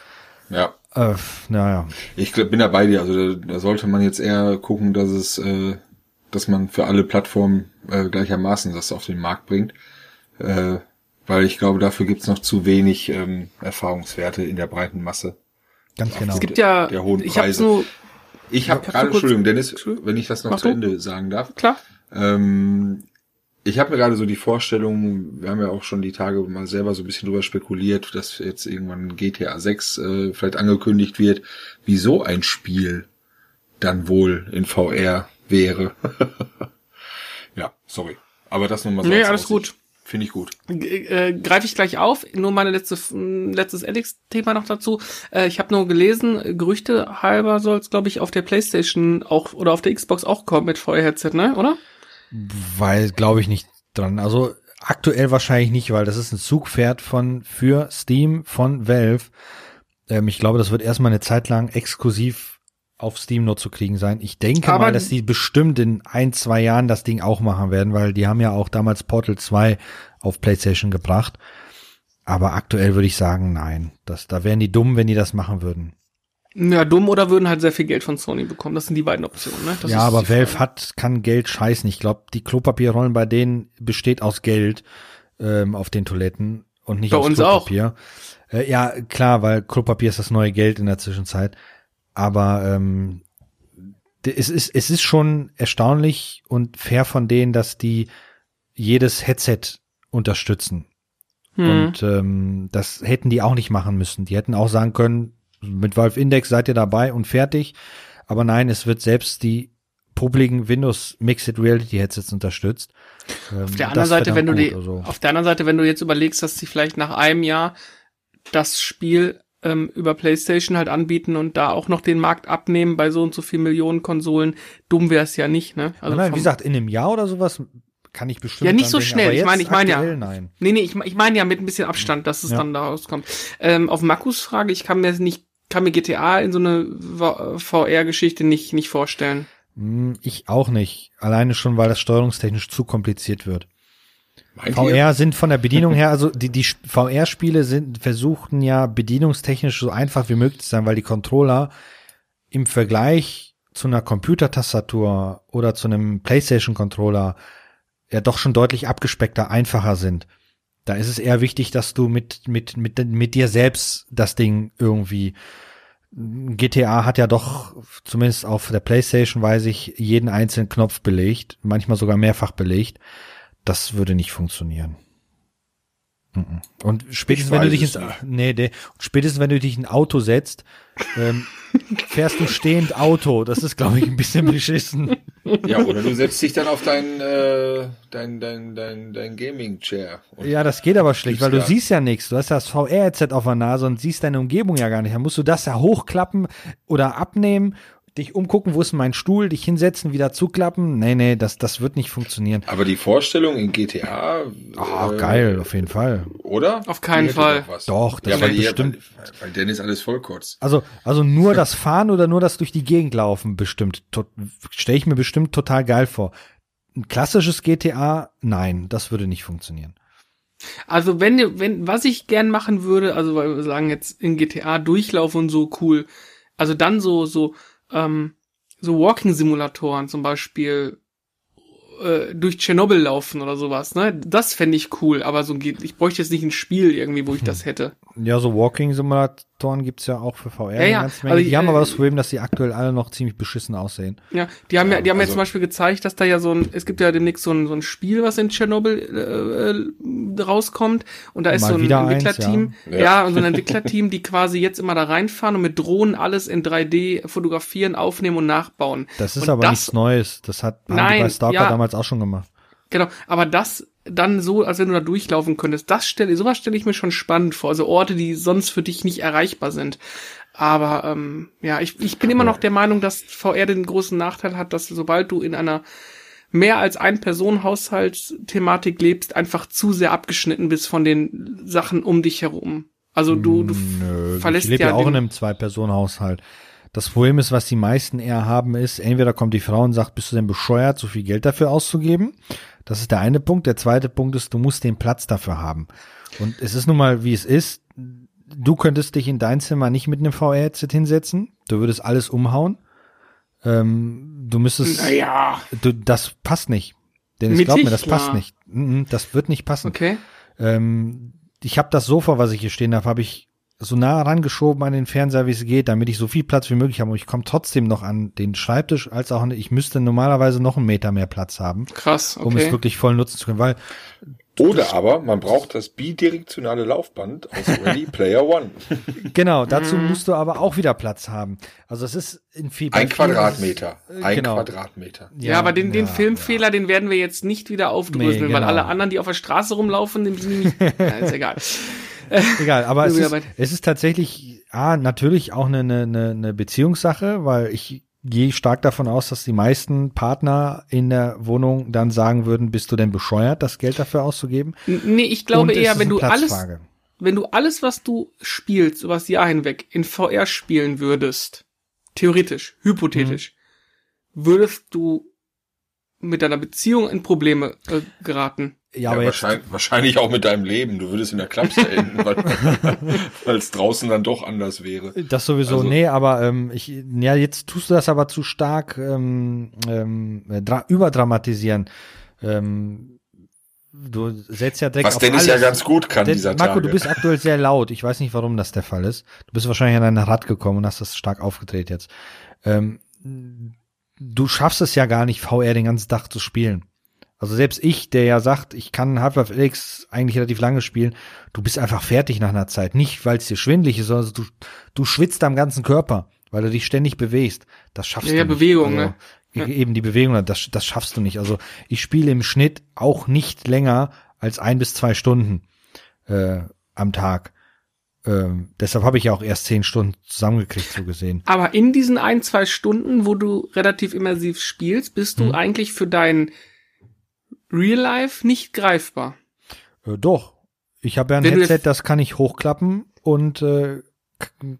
ja. Äh, naja. Ich bin da bei dir. Also da, da sollte man jetzt eher gucken, dass es, äh, dass man für alle Plattformen äh, gleichermaßen das auf den Markt bringt. Äh, weil ich glaube, dafür gibt's noch zu wenig ähm, Erfahrungswerte in der breiten Masse. Ganz genau. Es gibt ja, Der hohen ich habe Preise. Ich habe Ich hab gerade, so Entschuldigung, Dennis, wenn ich das noch Mach zu du. Ende sagen darf. klar, Ähm, ich habe mir gerade so die Vorstellung, wir haben ja auch schon die Tage mal selber so ein bisschen drüber spekuliert, dass jetzt irgendwann GTA 6 äh, vielleicht angekündigt wird, wieso ein Spiel dann wohl in VR wäre. ja, sorry. Aber das nur mal so. Nee, alles gut. Finde ich gut. G- äh, greife ich gleich auf. Nur meine letzte, letztes Alex-Thema noch dazu. Äh, ich habe nur gelesen, Gerüchte halber soll es, glaube ich, auf der PlayStation auch oder auf der Xbox auch kommen mit VR-Headset, ne? Oder? Weil, glaube ich nicht dran. Also aktuell wahrscheinlich nicht, weil das ist ein Zugpferd von für Steam von Valve. Ähm, ich glaube, das wird erstmal eine Zeit lang exklusiv auf Steam nur zu kriegen sein. Ich denke Aber- mal, dass die bestimmt in ein, zwei Jahren das Ding auch machen werden, weil die haben ja auch damals Portal 2 auf PlayStation gebracht. Aber aktuell würde ich sagen, nein. Das, da wären die dumm, wenn die das machen würden. Ja, dumm oder würden halt sehr viel Geld von Sony bekommen. Das sind die beiden Optionen, ne? Das ja, aber Valve hat, kann Geld scheißen. Ich glaube, die Klopapierrollen bei denen besteht aus Geld ähm, auf den Toiletten und nicht Bei aus uns auch. Klopapier. Äh, ja, klar, weil Klopapier ist das neue Geld in der Zwischenzeit. Aber ähm, es ist, es ist schon erstaunlich und fair von denen, dass die jedes Headset unterstützen. Hm. Und ähm, das hätten die auch nicht machen müssen. Die hätten auch sagen können, mit Valve Index seid ihr dabei und fertig. Aber nein, es wird selbst die publiken Windows Mixed Reality Headsets unterstützt. Ähm, Auf der anderen Seite, wenn du die, Also. auf der anderen Seite, wenn du jetzt überlegst, dass sie vielleicht nach einem Jahr das Spiel ähm, über PlayStation halt anbieten und da auch noch den Markt abnehmen bei so und so viel Millionen Konsolen, dumm wäre es ja nicht, ne? Also nein, wie gesagt, in einem Jahr oder sowas kann ich bestimmt. Ja, nicht so denken, schnell. Ich meine, ich meine ja- Nein. Nee, nee, ich, ich meine ja mit ein bisschen Abstand, dass es Ja. dann da rauskommt. Ähm, auf Markus Frage, ich kann mir nicht, kann mir GTA in so eine VR-Geschichte nicht, nicht vorstellen. Hm, Ich auch nicht. Alleine schon, weil das steuerungstechnisch zu kompliziert wird. Meint ihr? VR sind von der Bedienung her, also die, die VR-Spiele sind, versuchten ja bedienungstechnisch so einfach wie möglich zu sein, weil die Controller im Vergleich zu einer Computertastatur oder zu einem PlayStation-Controller ja doch schon deutlich abgespeckter, einfacher sind. Da ist es eher wichtig, dass du mit, mit, mit, mit dir selbst das Ding irgendwie GTA hat ja doch, zumindest auf der Playstation weiß ich, jeden einzelnen Knopf belegt, manchmal sogar mehrfach belegt. Das würde nicht funktionieren. Und spätestens wenn du dich ins, nee, nee, spätestens wenn du dich in ein Auto setzt, ähm, fährst du stehend Auto. Das ist, glaube ich, ein bisschen beschissen. Ja, oder du setzt dich dann auf dein, äh, dein, dein, dein, dein Gaming-Chair. Ja, das geht aber schlecht, weil du Ja. siehst ja nichts. Du hast das VR-Headset auf der Nase und siehst deine Umgebung ja gar nicht. Dann musst du das ja hochklappen oder abnehmen, dich umgucken, wo ist mein Stuhl, dich hinsetzen, wieder zuklappen. Nee, nee, das, das wird nicht funktionieren. Aber die Vorstellung in GTA. Oh, äh, geil, auf jeden Fall. Oder? Auf keinen Fall. Doch, das ja, weil bestimmt. Weil, weil Dennis alles voll kurz. Also, also nur das Fahren oder nur das durch die Gegend laufen, bestimmt. Stelle ich mir bestimmt total geil vor. Ein klassisches GTA, nein, das würde nicht funktionieren. Also wenn, wenn, was ich gern machen würde, also weil wir sagen jetzt in GTA Durchlauf und so cool, also dann so, so, ähm, so Walking-Simulatoren zum Beispiel äh, durch Tschernobyl laufen oder sowas, ne? Das fände ich cool, aber so geht, ich bräuchte jetzt nicht ein Spiel irgendwie, wo ich das hätte. Ja, so Walking-Simulatoren gibt's ja auch für VR. Ja, ja. Also, die äh, haben aber das Problem, dass die aktuell alle noch ziemlich beschissen aussehen. Ja, die haben ja, die haben also, ja zum Beispiel gezeigt, dass da ja so ein, es gibt ja demnächst so ein, so ein Spiel, was in Tschernobyl äh, rauskommt und da ist so ein Entwicklerteam, ja. ja. ja, und so ein Entwicklerteam, die quasi jetzt immer da reinfahren und mit Drohnen alles in 3D fotografieren, aufnehmen und nachbauen. Das ist und aber das, nichts Neues. Das hat nein, bei Stalker ja, damals auch schon gemacht. Genau, aber das dann so, als wenn du da durchlaufen könntest, das stelle, sowas stelle ich mir schon spannend vor. Also Orte, die sonst für dich nicht erreichbar sind. Aber ähm, ja, ich, ich bin immer noch der Meinung, dass VR den großen Nachteil hat, dass sobald du in einer mehr als ein Personenhaushalt-Thematik lebst, einfach zu sehr abgeschnitten bist von den Sachen um dich herum. Also du, du Nö, verlässt ich lebe ja auch in einem Zwei-Personen-Haushalt. Das Problem ist, was die meisten eher haben, ist, entweder kommt die Frau und sagt, bist du denn bescheuert, so viel Geld dafür auszugeben? Das ist der eine Punkt. Der zweite Punkt ist, du musst den Platz dafür haben. Und es ist nun mal, wie es ist. Du könntest dich in dein Zimmer nicht mit einem VR-Headset hinsetzen. Du würdest alles umhauen. Ähm, du müsstest. Naja. Du, das passt nicht. Denn ich glaub mir, das klar. passt nicht. Das wird nicht passen. Okay. Ähm, ich habe das Sofa, was ich hier stehen habe, habe ich so nah rangeschoben an den Fernseher, wie es geht, damit ich so viel Platz wie möglich habe. Und ich komme trotzdem noch an den Schreibtisch, als auch, ich müsste normalerweise noch einen Meter mehr Platz haben. Krass, okay. Um es wirklich voll nutzen zu können, weil oder aber man braucht das bidirektionale Laufband aus Ready Player One. genau, dazu mhm. musst du aber auch wieder Platz haben. Also es ist in viel Ein Quadratmeter. Ist, ein genau. Quadratmeter. Ja, ja, aber den, den ja, Filmfehler, ja. den werden wir jetzt nicht wieder aufdröseln, nee, genau. weil alle anderen, die auf der Straße rumlaufen, den sind nicht. ja, ist egal. Egal, aber es ist, es ist tatsächlich, ah, natürlich auch eine, eine, eine Beziehungssache, weil ich gehe stark davon aus, dass die meisten Partner in der Wohnung dann sagen würden, bist du denn bescheuert, das Geld dafür auszugeben? Nee, ich glaube eher, wenn du alles, wenn du alles, was du spielst, übers Jahr hinweg in VR spielen würdest, theoretisch, hypothetisch, mhm. würdest du mit deiner Beziehung in Probleme äh, geraten. Ja, aber ja, wahrscheinlich, wahrscheinlich auch mit deinem Leben. Du würdest in der Klapse enden, weil es draußen dann doch anders wäre. Das sowieso, also, nee, aber ähm, ich, ja, jetzt tust du das aber zu stark ähm, ähm, überdramatisieren. Ähm, du setzt ja direkt Was Dennis ja ganz gut kann Den, dieser Marco, Tage. du bist aktuell sehr laut. Ich weiß nicht, warum das der Fall ist. Du bist wahrscheinlich an dein Rad gekommen und hast das stark aufgedreht jetzt. Ähm, du schaffst es ja gar nicht, VR den ganzen Tag zu spielen. Also selbst ich, der ja sagt, ich kann Half-Life Alyx eigentlich relativ lange spielen, du bist einfach fertig nach einer Zeit. Nicht, weil es dir schwindlig ist, sondern du, du schwitzt am ganzen Körper, weil du dich ständig bewegst. Das schaffst ja, du ja, nicht. Bewegung, also, ne? Ja. Eben die Bewegung, das, das schaffst du nicht. Also ich spiele im Schnitt auch nicht länger als ein bis zwei Stunden äh, am Tag. Ähm, deshalb habe ich ja auch erst zehn Stunden zusammengekriegt, so gesehen. Aber in diesen ein, zwei Stunden, wo du relativ immersiv spielst, bist du hm. eigentlich für dein Real Life nicht greifbar. Äh, doch. Ich habe ja ein Wenn Headset, das kann ich hochklappen und äh,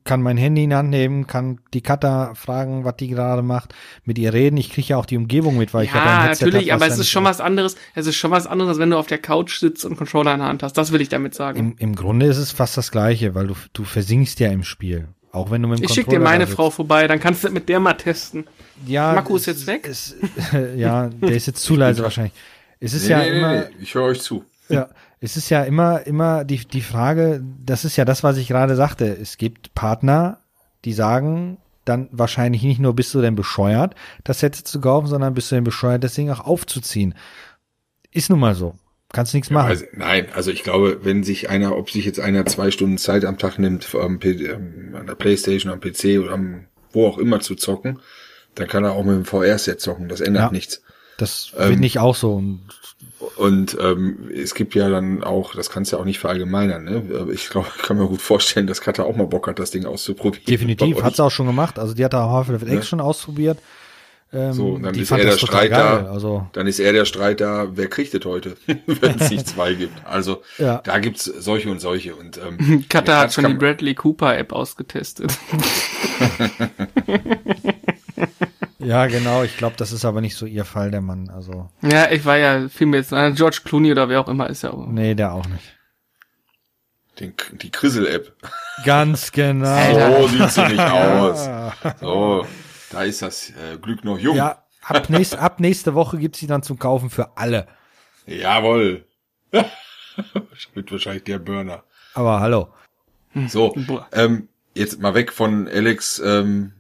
kann mein Handy in die Hand nehmen, kann die Kata fragen, was die gerade macht, mit ihr reden. Ich kriege ja auch die Umgebung mit, weil ja, ich habe ein Headset. natürlich, hab, aber es ist schon was anderes. Es ist schon was anderes, als wenn du auf der Couch sitzt und Controller in der Hand hast. Das will ich damit sagen. Im, im Grunde ist es fast das Gleiche, weil du du versinkst ja im Spiel. Auch wenn du mit dem Ich schick dir meine Frau vorbei, dann kannst du mit der mal testen. Ja. Marco ist jetzt weg. Ist, ja, der ist jetzt zu leise wahrscheinlich. Es ist nee, ja nee, immer. Nee, ich höre euch zu. Ja, es ist ja immer, immer die, die Frage, das ist ja das, was ich gerade sagte. Es gibt Partner, die sagen dann wahrscheinlich nicht nur, bist du denn bescheuert, das Set zu kaufen, sondern bist du denn bescheuert, das Ding auch aufzuziehen. Ist nun mal so. Kannst nichts machen. also, nein, also ich glaube, wenn sich einer, ob sich jetzt einer zwei Stunden Zeit am Tag nimmt, am, ähm, an der Playstation, am PC oder am, wo auch immer zu zocken, dann kann er auch mit dem VR-Set zocken. Das ändert ja. nichts. Das Ähm, finde ich auch so. Und Und ähm, es gibt ja dann auch, das kannst du ja auch nicht verallgemeinern, ne? Aber Ich glaube, ich kann mir gut vorstellen, dass Katha auch mal Bock hat, das Ding auszuprobieren. definitiv, hat sie auch schon gemacht. Also die hat da Half-Life X Ja. schon ausprobiert. Ähm, So, dann ist er der Streit geil. da. Also Dann ist eher der Streit da, wer kriegt es heute, wenn es nicht zwei gibt. Also Ja. da gibt's solche und solche. Und ähm, Katha hat schon die Bradley Cooper App ausgetestet. ja, genau. Ich glaube, das ist aber nicht so ihr Fall, der Mann. Also ja, ich war ja, fiel mir jetzt George Clooney oder wer auch immer ist ja auch. nee, der auch nicht. Den, die Krissel-App. Ganz genau. Alter. So sieht sie nicht aus. So, da ist das äh, Glück noch jung. Ja, ab, nächst, ab nächste Woche gibt's die dann zum Kaufen für alle. Jawohl. Wird wahrscheinlich der Burner. Aber hallo. So, ähm, jetzt mal weg von Alex. Ähm,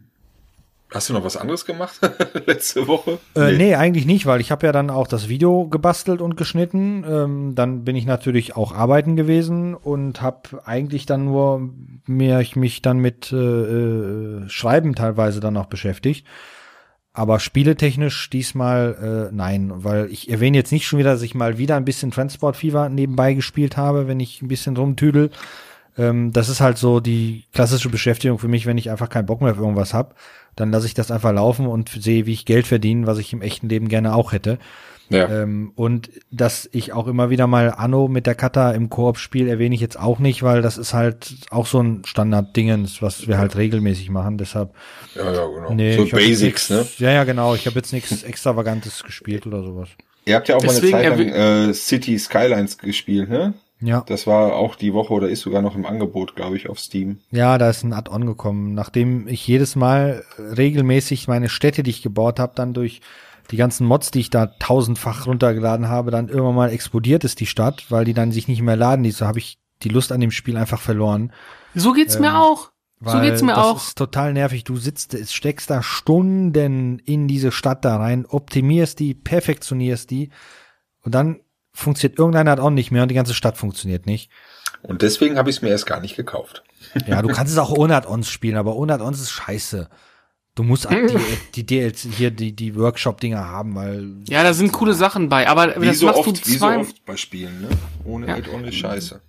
hast du noch was anderes gemacht letzte Woche? Äh, nee. eigentlich nicht, weil ich habe ja dann auch das Video gebastelt und geschnitten. Ähm, dann bin ich natürlich auch arbeiten gewesen und habe eigentlich dann nur mehr ich mich dann mit äh, äh, Schreiben teilweise dann auch beschäftigt. Aber spieletechnisch diesmal äh, nein, weil ich erwähne jetzt nicht schon wieder, dass ich mal wieder ein bisschen Transport Fever nebenbei gespielt habe, wenn ich ein bisschen rumtüdel. Ähm, das ist halt so die klassische Beschäftigung für mich, wenn ich einfach keinen Bock mehr auf irgendwas hab, dann lasse ich das einfach laufen und sehe, wie ich Geld verdiene, was ich im echten Leben gerne auch hätte. Ja. Ähm, und dass ich auch immer wieder mal Anno mit der Kata im Koop spiele, erwähne ich jetzt auch nicht, weil das ist halt auch so ein Standard-Dingens, was wir halt regelmäßig machen. Deshalb, ja, ja, genau. nee, so ich hab jetzt Basics, ne? nix, Ja, ja, genau. Ich habe jetzt nichts Extravagantes gespielt oder sowas. Ihr habt ja auch Deswegen mal eine Zeit lang äh, City Skylines gespielt, ne? Ja. Das war auch die Woche oder ist sogar noch im Angebot, glaube ich, auf Steam. Ja, da ist ein Add-on gekommen, nachdem ich jedes Mal regelmäßig meine Städte, die ich gebaut habe, dann durch die ganzen Mods, die ich da tausendfach runtergeladen habe, dann irgendwann mal explodiert ist die Stadt, weil die dann sich nicht mehr laden ließ. So habe ich die Lust an dem Spiel einfach verloren. So geht's mir auch. So geht's mir das auch. ist total nervig. Du sitzt, steckst da Stunden in diese Stadt da rein, optimierst die, perfektionierst die und dann funktioniert irgendein Add-on nicht mehr und die ganze Stadt funktioniert nicht. Und deswegen habe ich es mir erst gar nicht gekauft. Ja, du kannst es auch ohne Add-ons spielen, aber ohne Add-ons ist scheiße. Du musst auch die, die DLC hier, die, die Workshop-Dinger haben, weil, Ja, da sind coole Sachen bei, aber Wie das so machst oft, du wie so zwei. oft bei Spielen, ne? Ohne Ja. Add-on ist scheiße.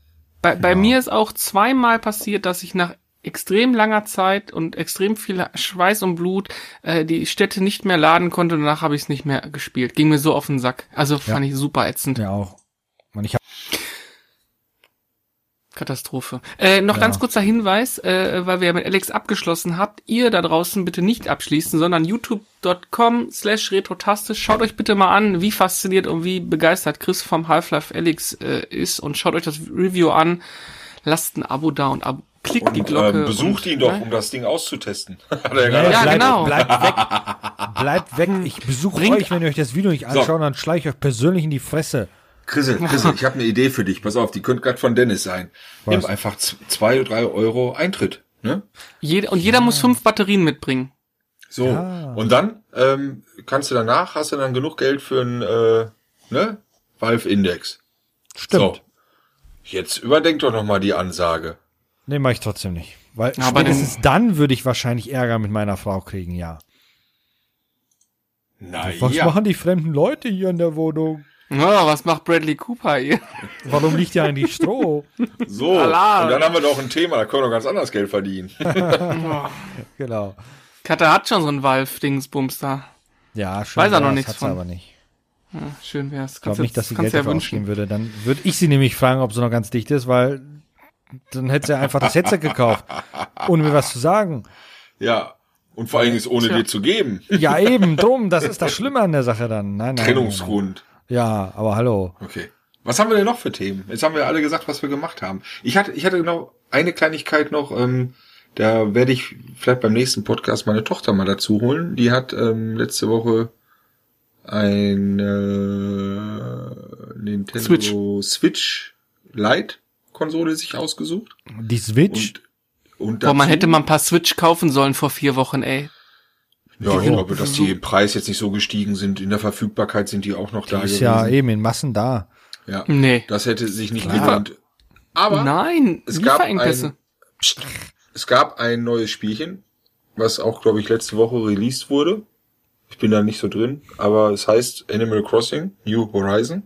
Bei, bei mir ist auch zweimal passiert, dass ich nach extrem langer Zeit und extrem viel Schweiß und Blut äh, die Städte nicht mehr laden konnte und danach habe ich es nicht mehr gespielt. Ging mir so auf den Sack. Also fand ich super ätzend. ja auch. Und ich hab, Katastrophe. Äh, noch Ja. ganz kurzer Hinweis, äh, weil wir ja mit Alex abgeschlossen habt, ihr da draußen bitte nicht abschließen, sondern youtube.com slash retrotastisch. Schaut euch bitte mal an, wie fasziniert und wie begeistert Chris vom Half-Life Alex äh, ist und schaut euch das Review an. Lasst ein Abo da und ab klickt die Und Glocke. ähm, besucht und, ihn doch, ne? um das Ding auszutesten. Hat er ja Ja, bleibt, genau. Bleibt weg. Bleibt weg. Ich besuche euch, wenn ihr euch das Video nicht anschaut, dann schleich ich euch persönlich in die Fresse. Chrisel, Chrisel, ich habe eine Idee für dich. Pass auf, die könnte gerade von Dennis sein. Was? Nimm einfach zwei, drei Euro Eintritt. Ne? Jeder, und jeder muss fünf Batterien mitbringen. So. Ja. Und dann ähm, kannst du danach, hast du dann genug Geld für ein äh, ne? Valve Index. Stimmt. So. Jetzt überdenk doch noch mal die Ansage. Nee, mach ich trotzdem nicht. Weil Ja, aber spätestens dann würde ich wahrscheinlich Ärger mit meiner Frau kriegen, ja. Na Was ja. machen die fremden Leute hier in der Wohnung? Ja, was macht Bradley Cooper hier? Warum liegt hier eigentlich Stroh? So. Alarm. Und dann haben wir doch ein Thema, da können wir doch ganz anders Geld verdienen. genau. Katha hat schon so ein Valve-Dingsbums da. Ja, schon. Weiß er noch nichts von. aber nicht. Ja, schön wär's. Ich glaube nicht, dass sie Geld ja dafür wünschen. ausgeben würde. Dann würde ich sie nämlich fragen, ob sie noch ganz dicht ist, weil dann hätte sie einfach das Headset gekauft, ohne mir was zu sagen. Ja. Und vor allem ist ohne Tja. dir zu geben. Ja, eben, drum, das ist das Schlimme an der Sache dann. Nein, nein. Trennungsgrund. Nein. Ja, aber hallo. Okay. Was haben wir denn noch für Themen? Jetzt haben wir alle gesagt, was wir gemacht haben. Ich hatte, ich hatte genau eine Kleinigkeit noch. Ähm, da werde ich vielleicht beim nächsten Podcast meine Tochter mal dazu holen. Die hat ähm, letzte Woche eine Nintendo Switch. Switch, Lite Konsole sich ausgesucht. Die Switch, Und, und Boah, man dazu- hätte mal ein paar Switch kaufen sollen vor vier Wochen, ey. Ja, ich glaube, dass die im Preis jetzt nicht so gestiegen sind. In der Verfügbarkeit sind die auch noch da die ist gewesen. ja eben in Massen da. ja. Nee. Das hätte sich nicht gelohnt. Aber Nein, es gab ein, es gab ein neues Spielchen, was auch, glaube ich, letzte Woche released wurde. Ich bin da nicht so drin, aber es heißt Animal Crossing New Horizon.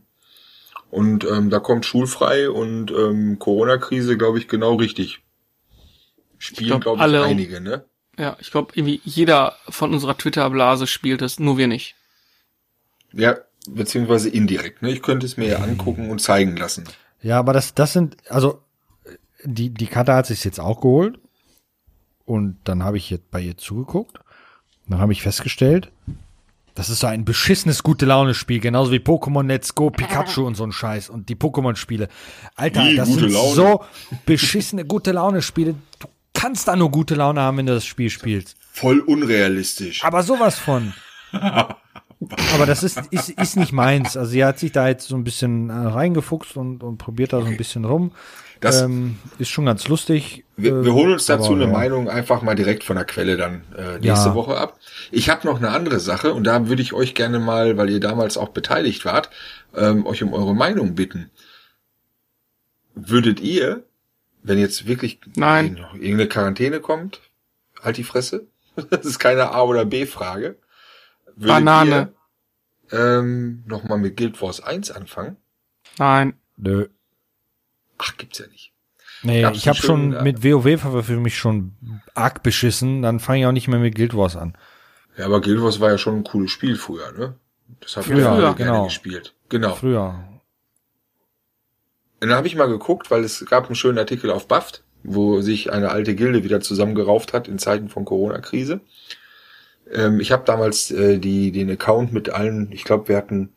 Und ähm, da kommt schulfrei und ähm, Corona-Krise, glaube ich, genau richtig. Spielen, glaub, glaube ich, alle- einige, ne? Ja, ich glaube, irgendwie jeder von unserer Twitter-Blase spielt es, nur wir nicht. Ja, beziehungsweise indirekt, ne? Ich könnte es mir ja angucken und zeigen lassen. Ja, aber das, das sind, also die, die Karte hat sich jetzt auch geholt. Und dann habe ich jetzt bei ihr zugeguckt. Dann habe ich festgestellt, das ist so ein beschissenes gute Laune-Spiel, genauso wie Pokémon Let's Go, Pikachu und so ein Scheiß und die Pokémon-Spiele. Alter, Wie, das gute sind Laune? so beschissene gute Laune-Spiele. Du kannst da nur gute Laune haben, wenn du das Spiel spielst. Voll unrealistisch. Aber sowas von. Aber das ist, ist, ist nicht meins. Also sie hat sich da jetzt so ein bisschen äh, reingefuchst und, und probiert da so ein bisschen rum. Das- ähm, ist schon ganz lustig. Wir, wir holen uns dazu aber, eine ja. Meinung einfach mal direkt von der Quelle dann äh, nächste Ja. Woche ab. Ich habe noch eine andere Sache und da würde ich euch gerne mal, weil ihr damals auch beteiligt wart, ähm, euch um eure Meinung bitten. Würdet ihr, wenn jetzt wirklich Nein. noch irgendeine Quarantäne kommt, halt die Fresse, das ist keine A oder B Frage. Würdet Banane. Ihr, ähm, nochmal mit Guild Wars 1 anfangen? Nein. Nö. Gibt's ja nicht. Nee, Gab's ich habe schon äh, mit WoW für mich schon arg beschissen. Dann fange ich auch nicht mehr mit Guild Wars an. Ja, aber Guild Wars war ja schon ein cooles Spiel früher, ne? Das haben Früher, wir alle gerne genau. gespielt. Genau. Früher. Und dann habe ich mal geguckt, weil es gab einen schönen Artikel auf Buffed, wo sich eine alte Gilde wieder zusammengerauft hat in Zeiten von Corona-Krise. Ähm, ich habe damals äh, die den Account mit allen, ich glaube, wir hatten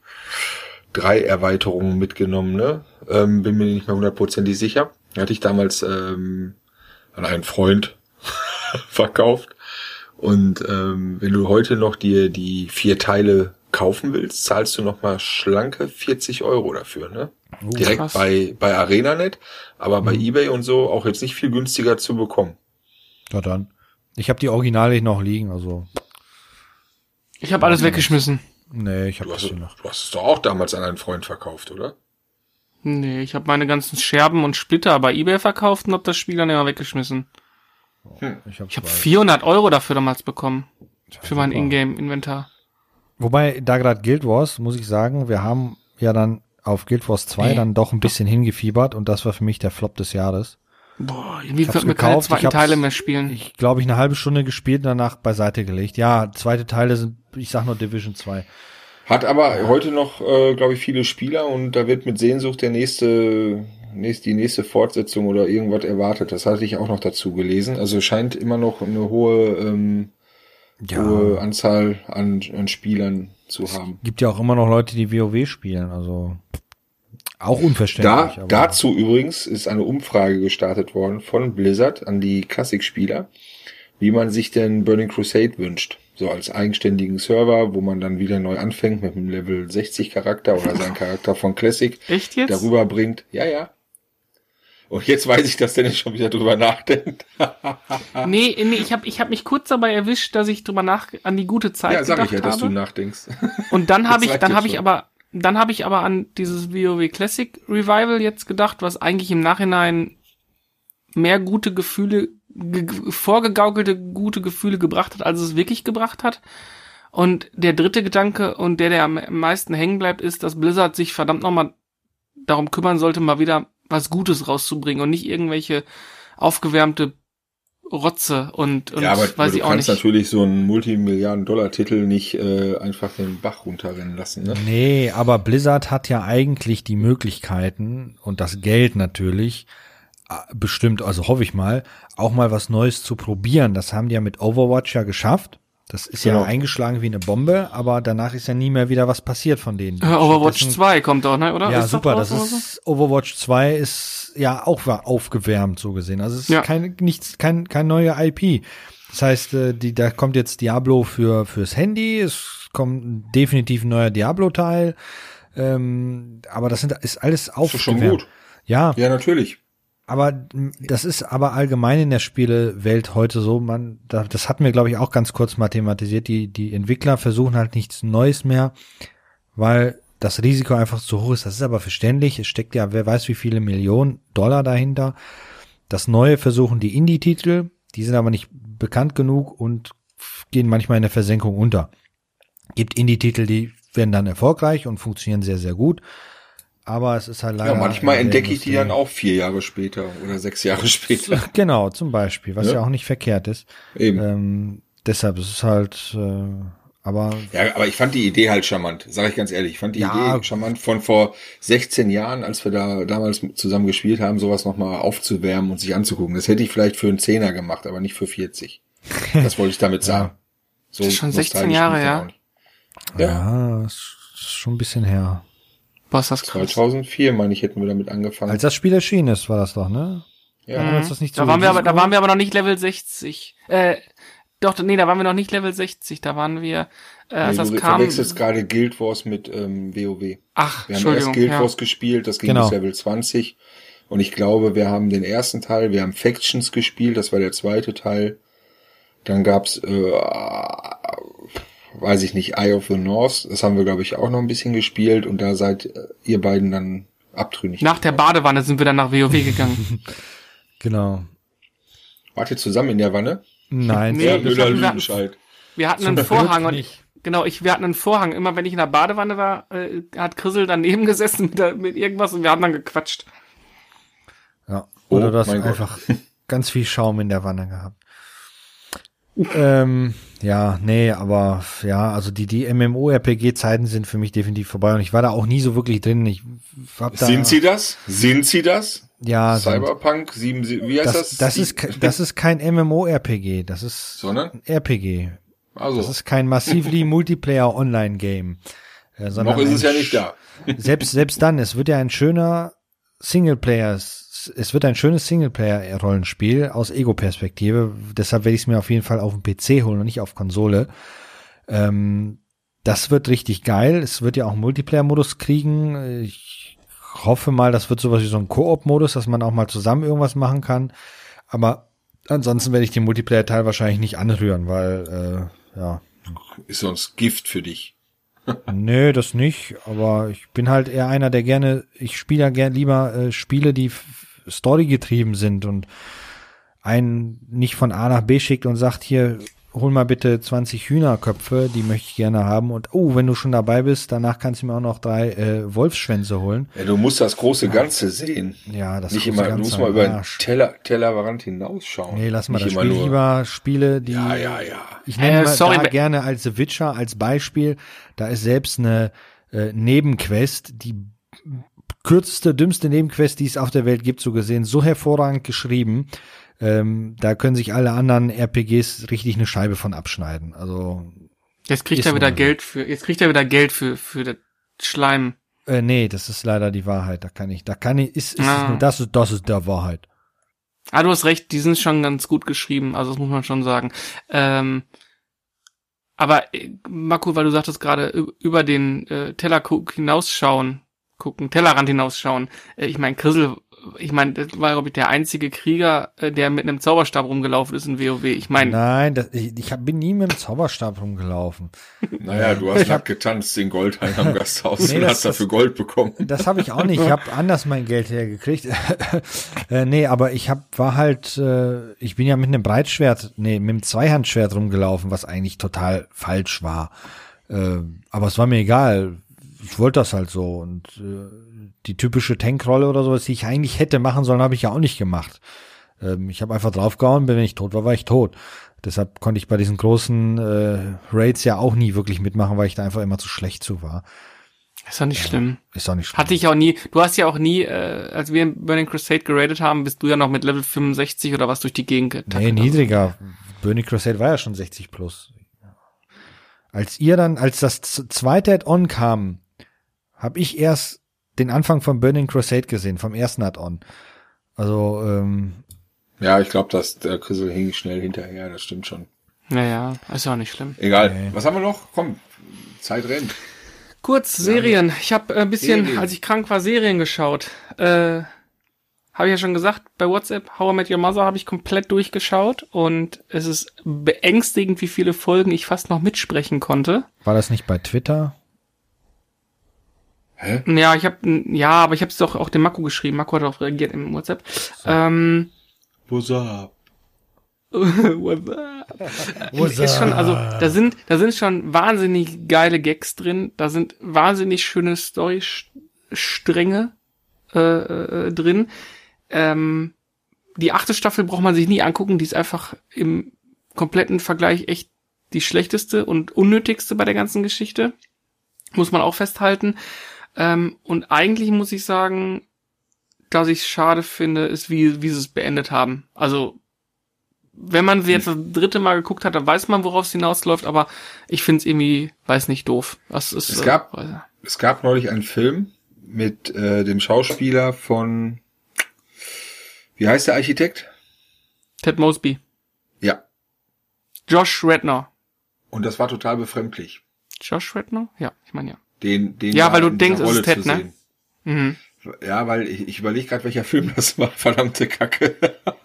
drei Erweiterungen mitgenommen, ne? Ähm, bin mir nicht mehr hundertprozentig sicher. Hatte ich damals ähm, an einen Freund verkauft. Und ähm, wenn du heute noch dir die vier Teile kaufen willst, zahlst du noch mal schlanke 40 Euro dafür, ne? Direkt krass. bei, bei ArenaNet, aber bei eBay und so auch jetzt nicht viel günstiger zu bekommen. Ja dann. Ich habe die Originale noch liegen, also Ich habe alles weggeschmissen. Nee, ich habe Du das hast, hier noch. du hast es doch auch damals an einen Freund verkauft, oder? Nee, ich habe meine ganzen Scherben und Splitter bei eBay verkauft und hab das Spiel dann immer weggeschmissen. Ich habe Ich habe 400 Euro dafür damals bekommen. Für mein. Ingame-Inventar. Wobei, da gerade Guild Wars, muss ich sagen, wir haben ja dann auf Guild Wars 2 Nee. dann doch ein bisschen hingefiebert und das war für mich der Flop des Jahres. Boah, irgendwie wird mir keine gekauft, ich zweiten Teile mehr spielen. Ich glaube, ich eine halbe Stunde gespielt und danach beiseite gelegt. Ja, zweite Teile sind, ich sag nur Division 2. Hat aber heute noch, äh, glaube ich, viele Spieler und da wird mit Sehnsucht der nächste, nächst, die nächste Fortsetzung oder irgendwas erwartet. Das hatte ich auch noch dazu gelesen. Also scheint immer noch eine hohe, ähm, hohe Anzahl an, an Spielern zu haben. Gibt ja auch immer noch Leute, die WoW spielen, also auch unverständlich. Da, aber- dazu übrigens ist eine Umfrage gestartet worden von Blizzard an die Klassikspieler, wie man sich denn Burning Crusade wünscht. So als eigenständigen Server, wo man dann wieder neu anfängt mit einem Level 60 Charakter oder seinen Charakter von Classic Echt jetzt? darüber bringt. Ja, ja. Und jetzt weiß ich, dass Dennis schon wieder drüber nachdenkt. Nee, nee, ich habe ich hab mich kurz dabei erwischt, dass ich drüber nach an die gute Zeit ja, sag ich ja, dass habe. du nachdenkst. Und dann habe ich, dann habe ich aber, dann habe ich aber an dieses WoW Classic Revival jetzt gedacht, was eigentlich im Nachhinein mehr gute Gefühle, ge vorgegaukelte gute Gefühle gebracht hat, als es wirklich gebracht hat. Und der dritte Gedanke und der, der am meisten hängen bleibt, ist, dass Blizzard sich verdammt nochmal darum kümmern sollte, mal wieder was Gutes rauszubringen und nicht irgendwelche aufgewärmte Rotze und, und ja, aber weiß du ich auch kannst nicht. natürlich so einen Multimilliarden-Dollar-Titel nicht äh, einfach den Bach runterrennen lassen. Ne? Nee, aber Blizzard hat ja eigentlich die Möglichkeiten und das Geld natürlich, äh, bestimmt, also hoffe ich mal, auch mal was Neues zu probieren. Das haben die ja mit Overwatch ja geschafft. Das ist Genau. ja eingeschlagen wie eine Bombe, aber danach ist ja nie mehr wieder was passiert von denen. Äh, Overwatch Stattdessen- 2 kommt doch, ne? Oder? Ja, Ist super. Das draußen oder so? ist Overwatch 2 ist ja auch war aufgewärmt so gesehen. Also es ist Ja. kein nichts kein kein neuer IP. Das heißt, äh, die da kommt jetzt Diablo für fürs Handy. Es kommt definitiv ein neuer Diablo Teil. Ähm, aber das sind ist alles Das ist schon aufgewärmt. gut. Ja, Ja, natürlich. Aber m, das ist aber allgemein in der Spielewelt heute so, man, da, das hatten wir, glaube ich, auch ganz kurz mal thematisiert. Die, die Entwickler versuchen halt nichts Neues mehr, weil das Risiko einfach zu hoch ist. Das ist aber verständlich. Es steckt ja, wer weiß, wie viele Millionen Dollar dahinter. Das Neue versuchen die Indie-Titel, die sind aber nicht bekannt genug und gehen manchmal in der Versenkung unter. Gibt Indie-Titel, die werden dann erfolgreich und funktionieren sehr, sehr gut. Aber es ist halt leider. Ja, manchmal entdecke ich die dann auch vier Jahre später oder sechs Jahre später. Genau, zum Beispiel, was ja, Ja. auch nicht verkehrt ist. Eben. Ähm, deshalb ist es halt, äh, aber Ja, aber ich fand die Idee halt charmant, sage ich ganz ehrlich. Ich fand die Ja. Idee charmant von vor 16 Jahren, als wir da damals zusammen gespielt haben, sowas nochmal aufzuwärmen und sich anzugucken. Das hätte ich vielleicht für einen Zehner gemacht, aber nicht für 40. Das wollte ich damit sagen. So Das ist schon 16 nostalgisch Jahre, ja. Ja, ja, ist schon ein bisschen her. Ist das krass. 2004, meine ich, hätten wir damit angefangen. Als das Spiel erschienen ist, war das doch, ne? ja. Uns das nicht Da so waren wir aber, da waren wir aber noch nicht Level 60. Äh, doch, nee, da waren wir noch nicht Level 60. Da waren wir, äh, als nee, das du kam. verwechselst gerade Guild Wars mit ähm, WoW. Ach, Wir haben erst. Guild Ja. Wars gespielt, das ging Genau. bis Level 20. Und ich glaube, wir haben den ersten Teil, wir haben Factions gespielt, das war der zweite Teil. Dann gab's, äh, weiß ich nicht, Eye of the North, das haben wir, glaube ich, auch noch ein bisschen gespielt. Und da seid äh, ihr beiden dann abtrünnig. Nach der Badewanne sind wir dann nach WoW gegangen. Genau. Wart ihr zusammen in der Wanne? Nein, Nee, ja, Müller Lüdenscheid. Wir hatten einen Vorhang und nicht. genau, ich, wir hatten einen Vorhang. Immer wenn ich in der Badewanne war, äh, hat Chrisel daneben gesessen mit, der, mit irgendwas und wir haben dann gequatscht. Ja. Oder Oh, du hast Gott. einfach ganz viel Schaum in der Wanne gehabt. Ähm, ja, nee, aber ja, also die, die MMORPG-Zeiten sind für mich definitiv vorbei und ich war da auch nie so wirklich drin. Ich hab da, Sind sie das? Sind sie das? Ja. Cyberpunk 7, wie heißt das, das? das, ist, das ist kein MMORPG, das ist Sondern? RPG. Also, Das ist kein massively Multiplayer Online-Game. Äh, noch ist es ja nicht da. selbst, selbst dann, es wird ja ein schöner Singleplayer, es wird ein schönes Singleplayer-Rollenspiel aus Ego-Perspektive. Deshalb werde ich es mir auf jeden Fall auf dem PC holen und nicht auf Konsole. Ähm, das wird richtig geil. Es wird ja auch einen Multiplayer-Modus kriegen. Ich hoffe mal, das wird sowas wie so ein Koop-Modus, dass man auch mal zusammen irgendwas machen kann. Aber ansonsten werde ich den Multiplayer-Teil wahrscheinlich nicht anrühren, weil, äh, ja, Ist sonst Gift für dich. Nö, das nicht, aber ich bin halt eher einer, der gerne, ich spiele ja gern lieber äh, Spiele, die Story getrieben sind und einen nicht von A nach B schickt und sagt, hier, hol mal bitte 20 Hühnerköpfe, die möchte ich gerne haben und oh, wenn du schon dabei bist, danach kannst du mir auch noch drei äh, Wolfsschwänze holen. Ja, du musst das große Ganze sehen. Ja, das nicht große immer, du Ganze musst mal über den. Teller, Tellerrand hinausschauen. Nee, lass mal nicht das Spiel nur- lieber Spiele, die Ja, ja, ja. Ich nenne Äh, mal sorry, da gerne als The Witcher als Beispiel. Da ist selbst eine äh, Nebenquest, die kürzeste, dümmste Nebenquest, die es auf der Welt gibt, so gesehen, so hervorragend geschrieben. Ähm, da können sich alle anderen RPGs richtig eine Scheibe von abschneiden. Also, Jetzt kriegt er wieder so. Geld für, jetzt kriegt er wieder Geld für, für das Schleim. äh, nee, das ist leider die Wahrheit. Da kann ich, da kann ich, ist, ist Ah. nur, das ist, das ist der Wahrheit. Ah, du hast recht, die sind schon ganz gut geschrieben, also das muss man schon sagen. Ähm, aber äh, Marco, weil du sagtest gerade über den äh, Teller hinausschauen, gucken, Tellerrand hinausschauen. Äh, ich meine, Grissel, ich meine, das war glaube ich der einzige Krieger, äh, der mit einem Zauberstab rumgelaufen ist in WoW. Ich meine, Nein, das, ich, ich hab, bin nie mit dem Zauberstab rumgelaufen. Naja, du hast nackt getanzt in Goldhain am Gasthaus Nee, und das- hast dafür Gold bekommen. Das habe ich auch nicht. Ich habe anders mein Geld hergekriegt. äh, nee, aber ich hab, war halt, äh, ich bin ja mit einem Breitschwert, nee, mit einem Zweihandschwert rumgelaufen, was eigentlich total falsch war. Äh, aber es war mir egal. Ich wollte das halt so. Und äh, die typische Tankrolle oder sowas, die ich eigentlich hätte machen sollen, habe ich ja auch nicht gemacht. Ähm, ich habe einfach draufgehauen, wenn ich tot war, war ich tot. Deshalb konnte ich bei diesen großen äh, Raids ja auch nie wirklich mitmachen, weil ich da einfach immer zu schlecht zu war. ist doch nicht schlimm. Ist auch nicht schlimm. Hatte ich auch nie, du hast ja auch nie, äh, als wir in Burning Crusade geradet haben, bist du ja noch mit Level 65 oder was durch die Gegend Nee, getackelt. niedriger. Burning Crusade war ja schon 60 plus. Als ihr dann, als das zweite Add-on kam, habe ich erst den Anfang von Burning Crusade gesehen, vom ersten Add-on. Also, ähm, Ja, ich glaube, dass der Krissel hing schnell hinterher, das stimmt schon. Naja, ist ja auch nicht schlimm. Egal. Nee. Was haben wir noch? Komm, Zeit rennt. Kurz, Serien. Ich habe ein bisschen, Serien. als ich krank war, Serien geschaut. Äh, habe ich ja schon gesagt, bei WhatsApp, How I Met Your Mother habe ich komplett durchgeschaut und es ist beängstigend, wie viele Folgen ich fast noch mitsprechen konnte. war das nicht bei Twitter? Hä? Ja, ich habe ja, aber ich habe es doch auch dem Marco geschrieben. Marco hat darauf reagiert im WhatsApp. Ähm, What's up? ist schon, also da sind, da sind schon wahnsinnig geile Gags drin, da sind wahnsinnig schöne Storystränge äh, äh, drin. Ähm, die achte Staffel braucht man sich nie angucken, die ist einfach im kompletten Vergleich echt die schlechteste und unnötigste bei der ganzen Geschichte. Muss man auch festhalten. Ähm, und eigentlich muss ich sagen, dass ich schade finde, ist, wie, wie sie es beendet haben. Also, wenn man sie jetzt das dritte Mal geguckt hat, dann weiß man, worauf es hinausläuft, aber ich finde es irgendwie, weiß nicht, doof. Das ist, es gab, äh, es gab neulich einen Film mit äh, dem Schauspieler von, wie heißt der Architekt? Ted Mosby. Ja. Josh Redner. Und das war total befremdlich. Josh Redner? Ja, ich meine ja. Den, den ja, weil du denkst, es ist Ted, ne? Mhm. Ja, weil ich, ich überlege gerade, welcher Film das war. Verdammte Kacke.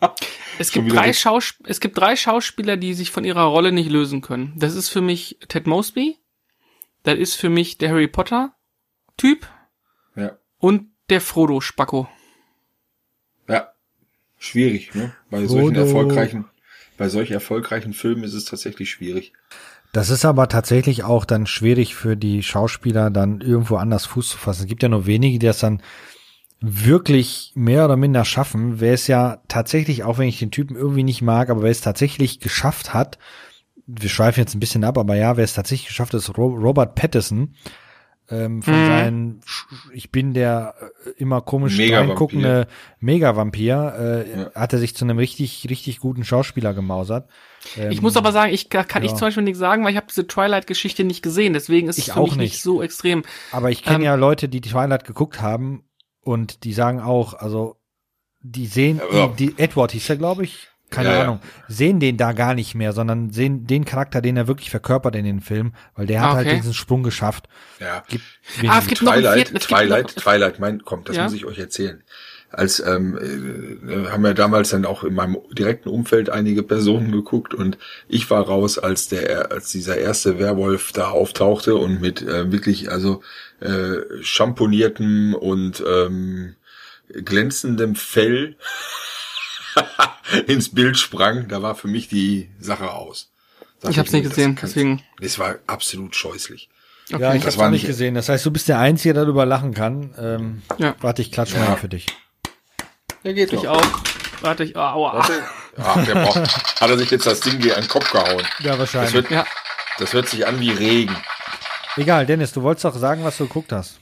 es, gibt drei Schausp es gibt drei Schauspieler, die sich von ihrer Rolle nicht lösen können. Das ist für mich Ted Mosby. Das ist für mich der Harry Potter Typ. Ja. Und der Frodo Spacko. Ja. Schwierig, ne? Bei Frodo. solchen erfolgreichen, bei solch erfolgreichen Filmen ist es tatsächlich schwierig. Das ist aber tatsächlich auch dann schwierig für die Schauspieler, dann irgendwo anders Fuß zu fassen. Es gibt ja nur wenige, die das dann wirklich mehr oder minder schaffen. Wer es ja tatsächlich, auch wenn ich den Typen irgendwie nicht mag, aber wer es tatsächlich geschafft hat, wir schweifen jetzt ein bisschen ab, aber ja, wer es tatsächlich geschafft hat, ist Robert Pattinson. Ähm, von mhm. seinen, ich bin der äh, immer komisch reinguckende Mega-Vampir, äh, ja. hat er sich zu einem richtig, richtig guten Schauspieler gemausert. Ähm, ich muss aber sagen, ich kann ja. ich zum Beispiel nichts sagen, weil ich habe diese Twilight-Geschichte nicht gesehen, deswegen ist ich es für mich nicht. nicht so extrem. Aber ich kenne ähm, ja Leute, die Twilight geguckt haben und die sagen auch, also die sehen, ja, die, die Edward hieß er, glaube ich, keine ja, Ahnung, sehen den da gar nicht mehr, sondern sehen den Charakter, den er wirklich verkörpert in den Film, weil der hat halt okay. halt diesen Sprung geschafft. Ja. Gibt ah, es gibt Twilight, noch einen Twilight, Twilight, Twilight, mein, kommt, das muss ich euch erzählen als ähm, äh, haben ja damals dann auch in meinem direkten Umfeld einige Personen geguckt und ich war raus, als der als dieser erste Werwolf da auftauchte und mit äh, wirklich also äh, champoniertem und ähm, glänzendem Fell ins Bild sprang, da war für mich die Sache aus. Sag ich habe es nicht gesehen, deswegen. Es war absolut scheußlich. Okay. Ja, ich habe nicht gesehen. Das heißt, du bist der Einzige, der darüber lachen kann. Ähm, ja. Warte, ich klatsch ja. mal für dich. Der geht doch. auch. Warte, ich, oh, aua. Warte. Ach, der braucht, hat er sich jetzt das Ding hier an den Kopf gehauen. Ja, wahrscheinlich. Das, wird, ja. das hört sich an wie Regen. Egal, Dennis, du wolltest doch sagen, was du geguckt hast.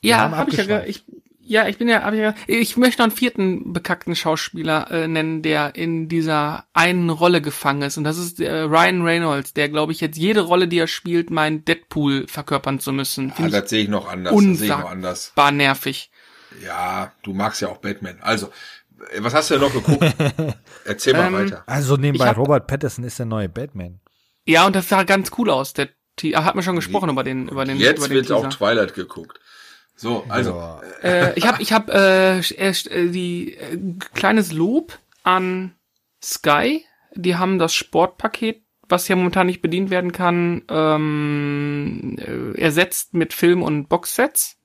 Wir ja, hab ich ja, ich, ja, ich bin ja, hab ich, ja, ich möchte noch einen vierten bekackten Schauspieler äh, nennen, der in dieser einen Rolle gefangen ist. Und das ist äh, Ryan Reynolds, der, glaube ich, jetzt jede Rolle, die er spielt, meint Deadpool verkörpern zu müssen. Ja, das sehe ich noch anders. Unsagbar nervig. Ja, du magst ja auch Batman. Also, was hast du denn noch geguckt? Erzähl mal ähm, weiter. Also nebenbei, hab, Robert Pattinson ist der neue Batman. Ja, und das sah ganz cool aus. Der er hat mir schon gesprochen über den über den Jetzt über den wird Teaser. auch Twilight geguckt. So, also äh, ich habe ich habe äh, äh, die äh, kleines Lob an Sky. Die haben das Sportpaket, was ja momentan nicht bedient werden kann, ähm, äh, ersetzt mit Film und Boxsets.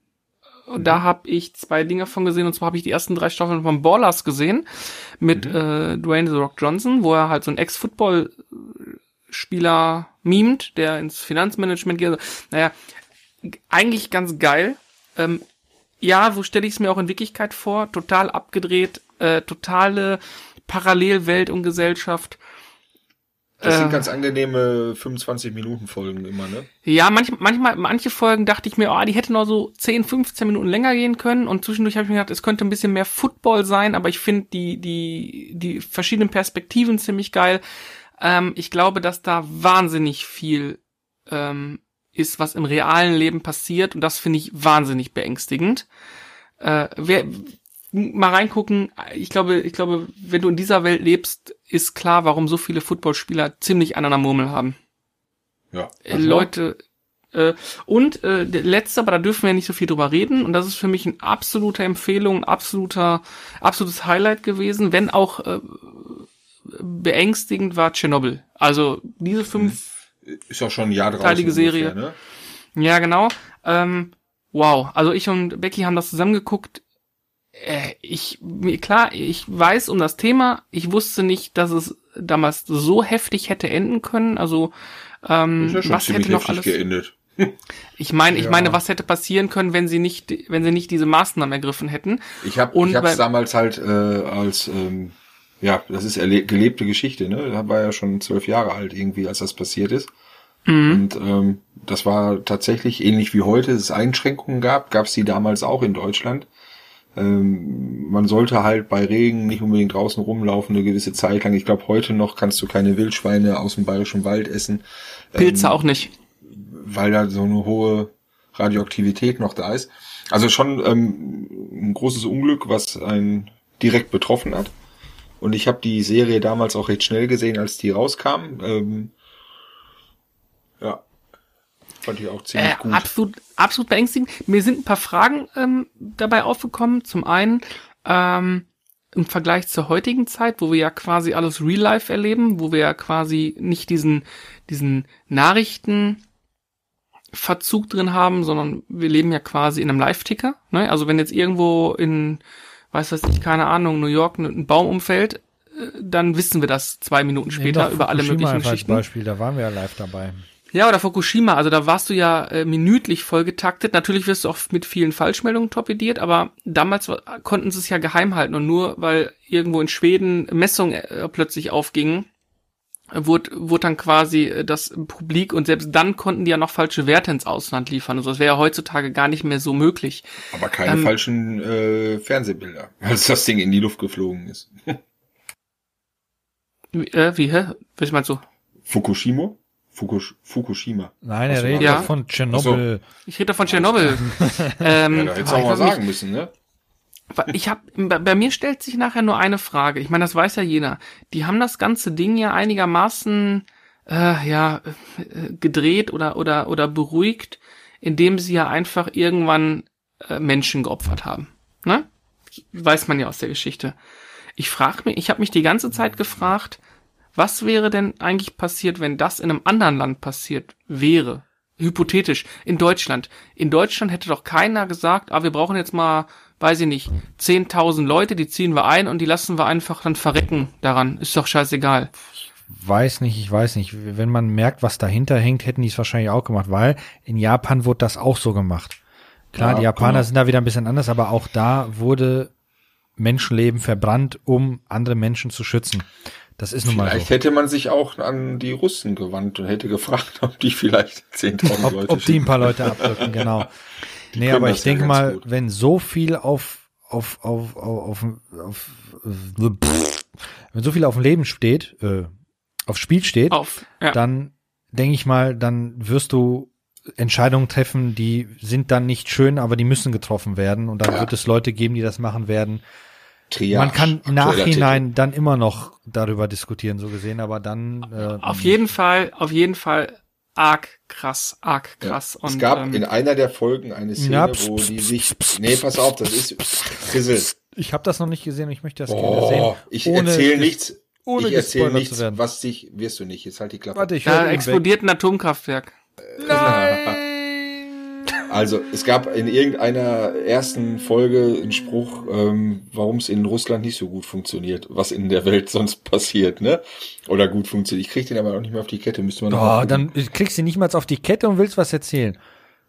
Und da habe ich zwei Dinge von gesehen. Und zwar habe ich die ersten drei Staffeln von Ballers gesehen mit mhm. äh, Dwayne The Rock Johnson, wo er halt so ein Ex-Football-Spieler mimt, der ins Finanzmanagement geht. Naja, eigentlich ganz geil. Ähm, ja, so stelle ich es mir auch in Wirklichkeit vor. Total abgedreht, äh, totale Parallelwelt und Gesellschaft. Das sind äh. ganz angenehme 25 Minuten Folgen immer, ne? Ja, manch, manchmal, manche Folgen dachte ich mir, oh, die hätten noch so 10, 15 Minuten länger gehen können und zwischendurch habe ich mir gedacht, es könnte ein bisschen mehr Football sein, aber ich finde die, die, die verschiedenen Perspektiven ziemlich geil. Ähm, ich glaube, dass da wahnsinnig viel ähm, ist, was im realen Leben passiert und das finde ich wahnsinnig beängstigend. Äh, wer, mal reingucken. Ich glaube, ich glaube, wenn du in dieser Welt lebst, ist klar, warum so viele Footballspieler ziemlich an einer Murmel haben. Ja. Äh, Leute, äh, und äh, der letzte, aber da dürfen wir ja nicht so viel drüber reden. Und das ist für mich eine absolute Empfehlung, ein absoluter, absolutes Highlight gewesen, wenn auch äh, beängstigend war Tschernobyl. Also diese fünf ist auch schon ein Jahr draußen teilige Serie. Ungefähr, ne? Ja, genau. Ähm, wow. Also ich und Becky haben das zusammengeguckt äh, ich, klar, ich weiß um das Thema, ich wusste nicht, dass es damals so heftig hätte enden können. Also ähm, ja was hätte noch heftig alles? geendet. Ich meine, ich Ja. meine, was hätte passieren können, wenn sie nicht, wenn sie nicht diese Maßnahmen ergriffen hätten? Ich habe ich hab's bei- damals halt äh, als ähm, ja, das ist gelebte Geschichte, ne? Da war ja schon zwölf Jahre alt irgendwie, als das passiert ist. Und ähm, das war tatsächlich ähnlich wie heute, es Einschränkungen gab, gab es die damals auch in Deutschland. Ähm, man sollte halt bei Regen nicht unbedingt draußen rumlaufen eine gewisse Zeit lang. Ich glaube, heute noch kannst du keine Wildschweine aus dem bayerischen Wald essen, Pilze auch nicht. weil da so eine hohe Radioaktivität noch da ist. Also schon ähm, ein großes Unglück, was einen direkt betroffen hat. Und ich habe die Serie damals auch recht schnell gesehen, als die rauskam. Ähm, ja, fand ich auch ziemlich Äh, gut. absolut, absolut beängstigend. Mir sind ein paar Fragen ähm, dabei aufgekommen. Zum einen ähm, im Vergleich zur heutigen Zeit, wo wir ja quasi alles Real Life erleben, wo wir ja quasi nicht diesen diesen Nachrichten Verzug drin haben, sondern wir leben ja quasi in einem Live-Ticker. Ne? Also wenn jetzt irgendwo in, weiß was ich, keine Ahnung, New York ein Baum umfällt, äh, dann wissen wir das zwei Minuten später über alle möglichen als Geschichten. Beispiel, da waren wir ja live dabei. Ja, oder Fukushima, also da warst du ja äh, minütlich vollgetaktet. Natürlich wirst du auch mit vielen Falschmeldungen torpediert, aber damals konnten sie es ja geheim halten und nur weil irgendwo in Schweden Messungen äh, plötzlich aufgingen, wurde, wurde dann quasi äh, das publik und selbst dann konnten die ja noch falsche Werte ins Ausland liefern. Also das wäre ja heutzutage gar nicht mehr so möglich. Aber keine ähm, falschen äh, Fernsehbilder, als das Ding in die Luft geflogen ist. Wie, äh, wie hä? Was meinst du? Fukushima? Fukush Fukushima. Nein, er so, redet ja. von Tschernobyl. Ich rede von Tschernobyl. ähm, Ja, da hättest du auch ich mal sagen müssen, ne? Ich bei bei mir stellt sich nachher nur eine Frage. Ich meine, das weiß ja jeder. Die haben das ganze Ding ja einigermaßen äh, ja äh, gedreht oder oder oder beruhigt, indem sie ja einfach irgendwann äh, Menschen geopfert haben. Ne? Weiß man ja aus der Geschichte. Ich frage mich, ich habe mich die ganze Zeit gefragt, was wäre denn eigentlich passiert, wenn das in einem anderen Land passiert wäre? Hypothetisch, in Deutschland. In Deutschland hätte doch keiner gesagt, ah, wir brauchen jetzt mal, weiß ich nicht, 10.000 Leute, die ziehen wir ein und die lassen wir einfach dann verrecken daran. Ist doch scheißegal. Weiß nicht, ich weiß nicht. Wenn man merkt, was dahinter hängt, hätten die es wahrscheinlich auch gemacht, weil in Japan wurde das auch so gemacht. Klar, Ja, die Japaner genau. sind da wieder ein bisschen anders, aber auch da wurde Menschenleben verbrannt, um andere Menschen zu schützen. Das ist nun mal Vielleicht so. hätte man sich auch an die Russen gewandt und hätte gefragt, ob die vielleicht 10.000 Leute Ob, ob die ein paar Leute abdrücken, genau. Nee, aber ich ja denke mal, gut. wenn so viel auf, auf, auf, auf, auf, auf wenn so viel auf dem Leben steht, äh, aufs Spiel steht, Auf. Ja. dann denke ich mal, dann wirst du Entscheidungen treffen, die sind dann nicht schön, aber die müssen getroffen werden. Und dann Ja. wird es Leute geben, die das machen werden. Triage, Man kann Nachhinein dann immer noch darüber diskutieren, so gesehen, aber dann äh, Auf jeden Fall, auf jeden Fall arg krass, arg Ja. krass. es Und, gab ähm, in einer der Folgen eine Szene, Ja, pst, wo pst, die sich, nee, pass auf, das ist, Fissel. Ich habe das noch nicht gesehen und ich möchte das gerne Oh, sehen. ich erzähle nichts, ohne ich erzähle nichts, zu werden. was dich, wirst du nicht, jetzt halt die Klappe. Warte, ich da höre explodiert ein Atomkraftwerk. Also, es gab in irgendeiner ersten Folge einen Spruch, ähm, warum es in Russland nicht so gut funktioniert, was in der Welt sonst passiert, ne? Oder gut funktioniert. Ich krieg den aber auch nicht mehr auf die Kette, müsste man Oh, dann kriegst du nicht mal auf die Kette und willst was erzählen.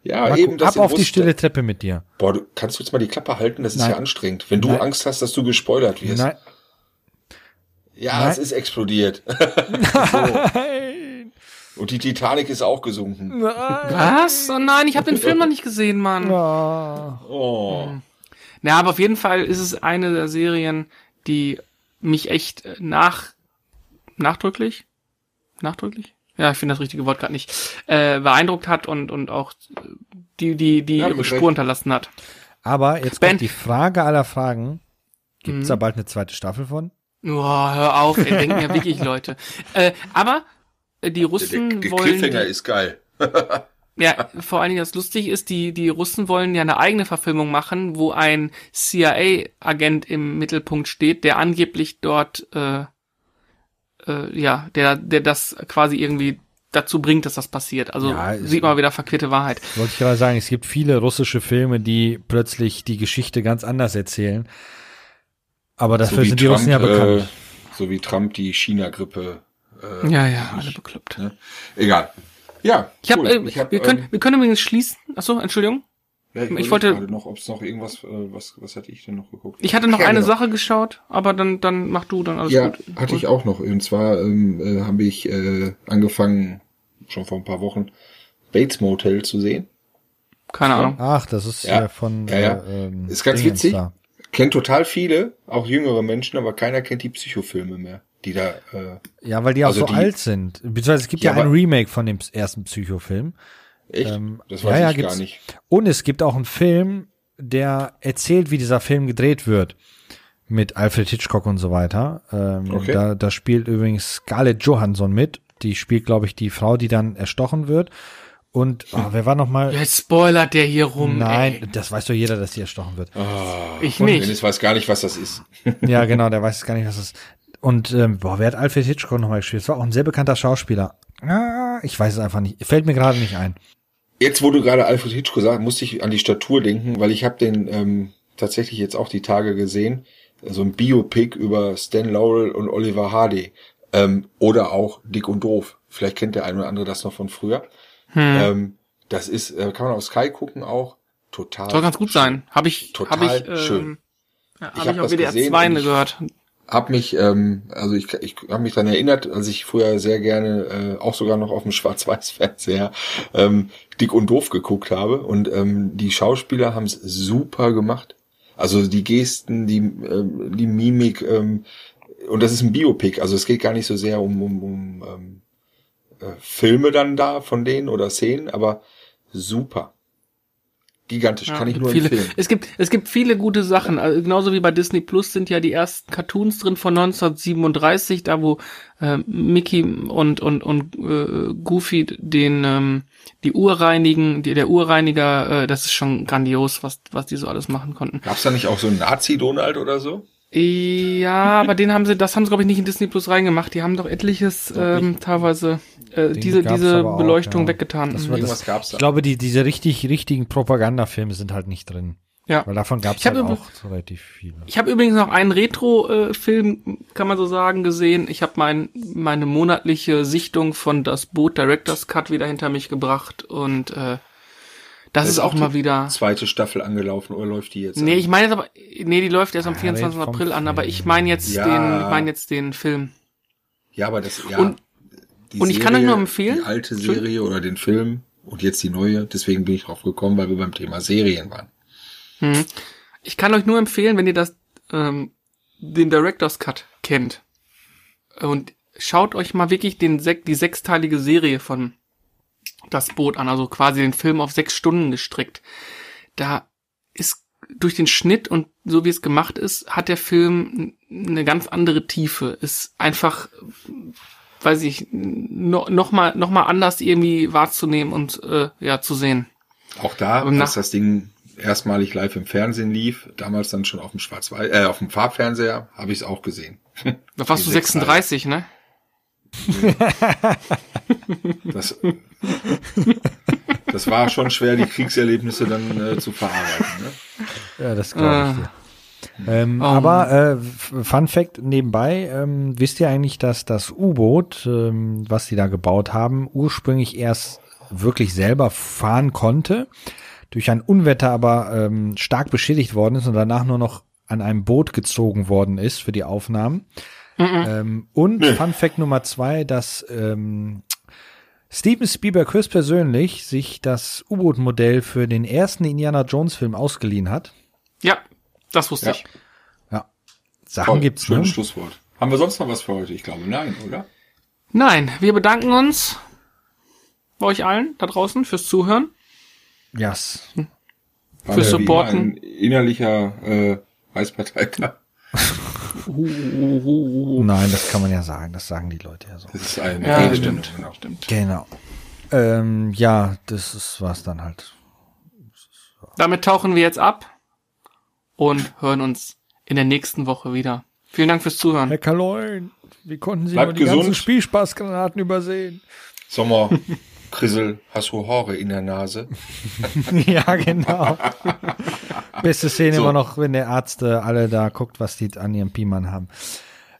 Ja, Marco, eben, das ab auf die stille Treppe mit dir. Boah, du, kannst du jetzt mal die Klappe halten? Das ist Nein. ja anstrengend. Wenn du Nein. Angst hast, dass du gespoilert wirst. Nein. Ja, Nein. es ist explodiert. Nein. Und die Titanic ist auch gesunken. Nein. Was? Oh nein, ich habe den Film noch nicht gesehen, Mann. Ja. Oh. Na, aber auf jeden Fall ist es eine der Serien, die mich echt äh, nach nachdrücklich, nachdrücklich, ja, ich finde das richtige Wort gerade nicht, äh, beeindruckt hat und und auch die die die Ja, ihre Spur Recht. hinterlassen hat. Aber jetzt Ben. kommt die Frage aller Fragen. Gibt es Mhm. da bald eine zweite Staffel von? Oh, hör auf, ey, denken ja wirklich Leute. Äh, aber äh, die Der, Russen der wollen Cliffhanger die, ist geil. Ja, vor allen Dingen das lustig ist, die, die Russen wollen ja eine eigene Verfilmung machen, wo ein CIA-Agent im Mittelpunkt steht, der angeblich dort, äh, äh, ja, der, der das quasi irgendwie dazu bringt, dass das passiert. Also Ja, sieht man wieder verquerte Wahrheit. Wollte ich gerade sagen, es gibt viele russische Filme, die plötzlich die Geschichte ganz anders erzählen. Aber dafür wie sind die Trump, Russen ja bekannt. Äh, So wie Trump die China-Grippe. Äh, Ja, ja, alle bekloppt. Ne? Egal. Ja, Ich hab, cool. äh, ich hab, wir, können, ähm, wir können übrigens schließen. Achso, Entschuldigung. ja, ich, ich wollte noch, ob es noch irgendwas, äh, was, was hatte ich denn noch geguckt? Ich hatte noch Ja, eine genau. Sache geschaut, aber dann, dann mach du dann alles Ja, gut. hatte ich auch noch. Und zwar ähm, äh, habe ich äh, angefangen, schon vor ein paar Wochen, Bates Motel zu sehen. Keine Ahnung. Ach, das ist Ja. ja, von Ja, ja. Äh, ähm, Ist ganz Dingens witzig. da. Kennt total viele, auch jüngere Menschen, aber keiner kennt die Psychofilme mehr, die da. Äh, Ja, weil die auch Also so die- alt sind. Beziehungsweise es gibt ja, Ja, ein Remake von dem ersten Psychofilm. echt? Ähm, das ja, weiß ja, ich gibt's. gar nicht. Und es gibt auch einen Film, der erzählt, wie dieser Film gedreht wird. Mit Alfred Hitchcock und so weiter. Ähm, Okay. da, da spielt übrigens Scarlett Johansson mit. Die spielt, glaube ich, die Frau, die dann erstochen wird. Und oh, wer war noch mal? Jetzt spoilert der hier rum. Nein, Ey. das weiß doch jeder, dass die erstochen wird. Ich Dennis nicht. weiß gar nicht, was das ist. Ja, genau, der weiß gar nicht, was das ist. Und ähm, boah, wer hat Alfred Hitchcock nochmal gespielt? Das war auch ein sehr bekannter Schauspieler. Ah, ich weiß es einfach nicht. Fällt mir gerade nicht ein. Jetzt, wo du gerade Alfred Hitchcock sagst, musste ich an die Statur denken, weil ich habe den ähm, tatsächlich jetzt auch die Tage gesehen. So ein Biopic über Stan Laurel und Oliver Hardy. Ähm, oder auch Dick und Doof. Vielleicht kennt der eine oder andere das noch von früher. Hm. Ähm, das ist, äh, kann man auf Sky gucken auch. Total. Soll ganz gut sein. Habe ich, Total hab ich, ähm, schön. Ja, Ich hab hab ich auf das WDR gesehen 2 und ich- gehört. Hab mich, ähm, also ich, ich habe mich dann erinnert, als ich früher sehr gerne, äh, auch sogar noch auf dem Schwarz-Weiß-Fernseher, ähm, Dick und Doof geguckt habe. Und ähm, die Schauspieler haben es super gemacht. Also die Gesten, die, ähm, die Mimik, ähm, und das ist ein Biopic, also es geht gar nicht so sehr um, um, um ähm, äh, Filme dann da von denen oder Szenen, aber super. Gigantisch, Ja, kann ich nur viele, empfehlen. es gibt es gibt viele gute Sachen. Also genauso wie bei Disney Plus sind ja die ersten Cartoons drin von 1937, da wo äh, Mickey und und und äh, Goofy den ähm, die Urreinigen, die, der Urreiniger, äh, das ist schon grandios, was was die so alles machen konnten. Gab's da nicht auch so einen Nazi-Donald oder so? Ja, aber den haben sie, das haben sie glaube ich nicht in Disney Plus reingemacht. Die haben doch etliches ähm, teilweise äh, Den diese diese aber auch, Beleuchtung ja. weggetan. Das war. Irgendwas gab's da. Ich glaube, die, diese richtig, richtigen Propagandafilme sind halt nicht drin. ja. Weil davon gab es Ich hab halt auch so relativ viele. Ich habe übrigens noch einen Retro-Film, kann man so sagen, gesehen. Ich habe mein, meine monatliche Sichtung von das Boot Directors Cut wieder hinter mich gebracht und äh, das ist auch die mal wieder. Zweite Staffel angelaufen oder läuft die jetzt? Nee, an? ich meine jetzt aber, nee, die läuft erst am Ja, 24. red vom April an, aber ich meine jetzt Ja. den, ich meine jetzt den Film. Ja, aber das, ja. Und- die und ich kann euch nur empfehlen- Die alte Serie oder den Film und jetzt die neue. Deswegen bin ich drauf gekommen, weil wir beim Thema Serien waren. Hm. Ich kann euch nur empfehlen, wenn ihr das, ähm, den Directors Cut kennt und schaut euch mal wirklich den die sechsteilige Serie von das Boot an, also quasi den Film auf sechs Stunden gestrickt. Da ist durch den Schnitt und so wie es gemacht ist, hat der Film eine ganz andere Tiefe. Ist einfach, weiß ich, no, noch mal noch mal anders irgendwie wahrzunehmen und äh, ja zu sehen. Auch da, als das Ding erstmalig live im Fernsehen lief, damals dann schon auf dem Schwarz-Weiß, äh, auf dem Farbfernseher, habe ich es auch gesehen. Da warst du sechs 36, ne? Das, das war schon schwer, die Kriegserlebnisse dann äh, zu verarbeiten. Ne? Ja, das glaube ich Ah. dir. Ähm, Oh. aber äh, Fun Fact nebenbei, ähm, wisst ihr eigentlich, dass das U-Boot, ähm, was sie da gebaut haben, ursprünglich erst wirklich selber fahren konnte, durch ein Unwetter aber ähm, stark beschädigt worden ist und danach nur noch an einem Boot gezogen worden ist für die Aufnahmen. Ähm, und Fun Fact Nummer zwei, dass ähm, Steven Spielberg höchstpersönlich sich das U-Boot-Modell für den ersten Indiana Jones-Film ausgeliehen hat. Ja, das wusste Ja. ich. Sachen Toll, gibt's, schönes ne? Schlusswort. Haben wir sonst noch was für heute? Ich glaube, nein, oder? Nein, wir bedanken uns bei euch allen da draußen fürs Zuhören. Yes. War Fürs ja Supporten. Ein innerlicher äh, Reichsparteitag. Nein, das kann man ja sagen. Das sagen die Leute ja so. Das ist ein Ja, Redewendung, stimmt. Genau. Stimmt. Genau. Ähm, ja, das ist was dann halt. Damit tauchen wir jetzt ab und hören uns in der nächsten Woche wieder. Vielen Dank fürs Zuhören. Herr Kaloin, wie konnten Sie Bleibt nur die gesund. ganzen Spielspaßgranaten übersehen? Sommer, Krissel, hast du Haare in der Nase? ja, genau. Beste Szene So. immer noch, wenn der Arzt äh, alle da guckt, was die an ihrem Piemann haben.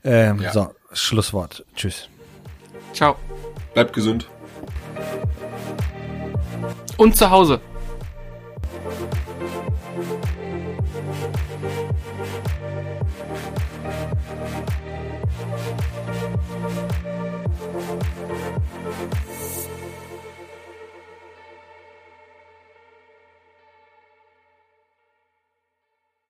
Ähm, Ja. So, Schlusswort. Tschüss. Ciao. Bleibt gesund. Und zu Hause.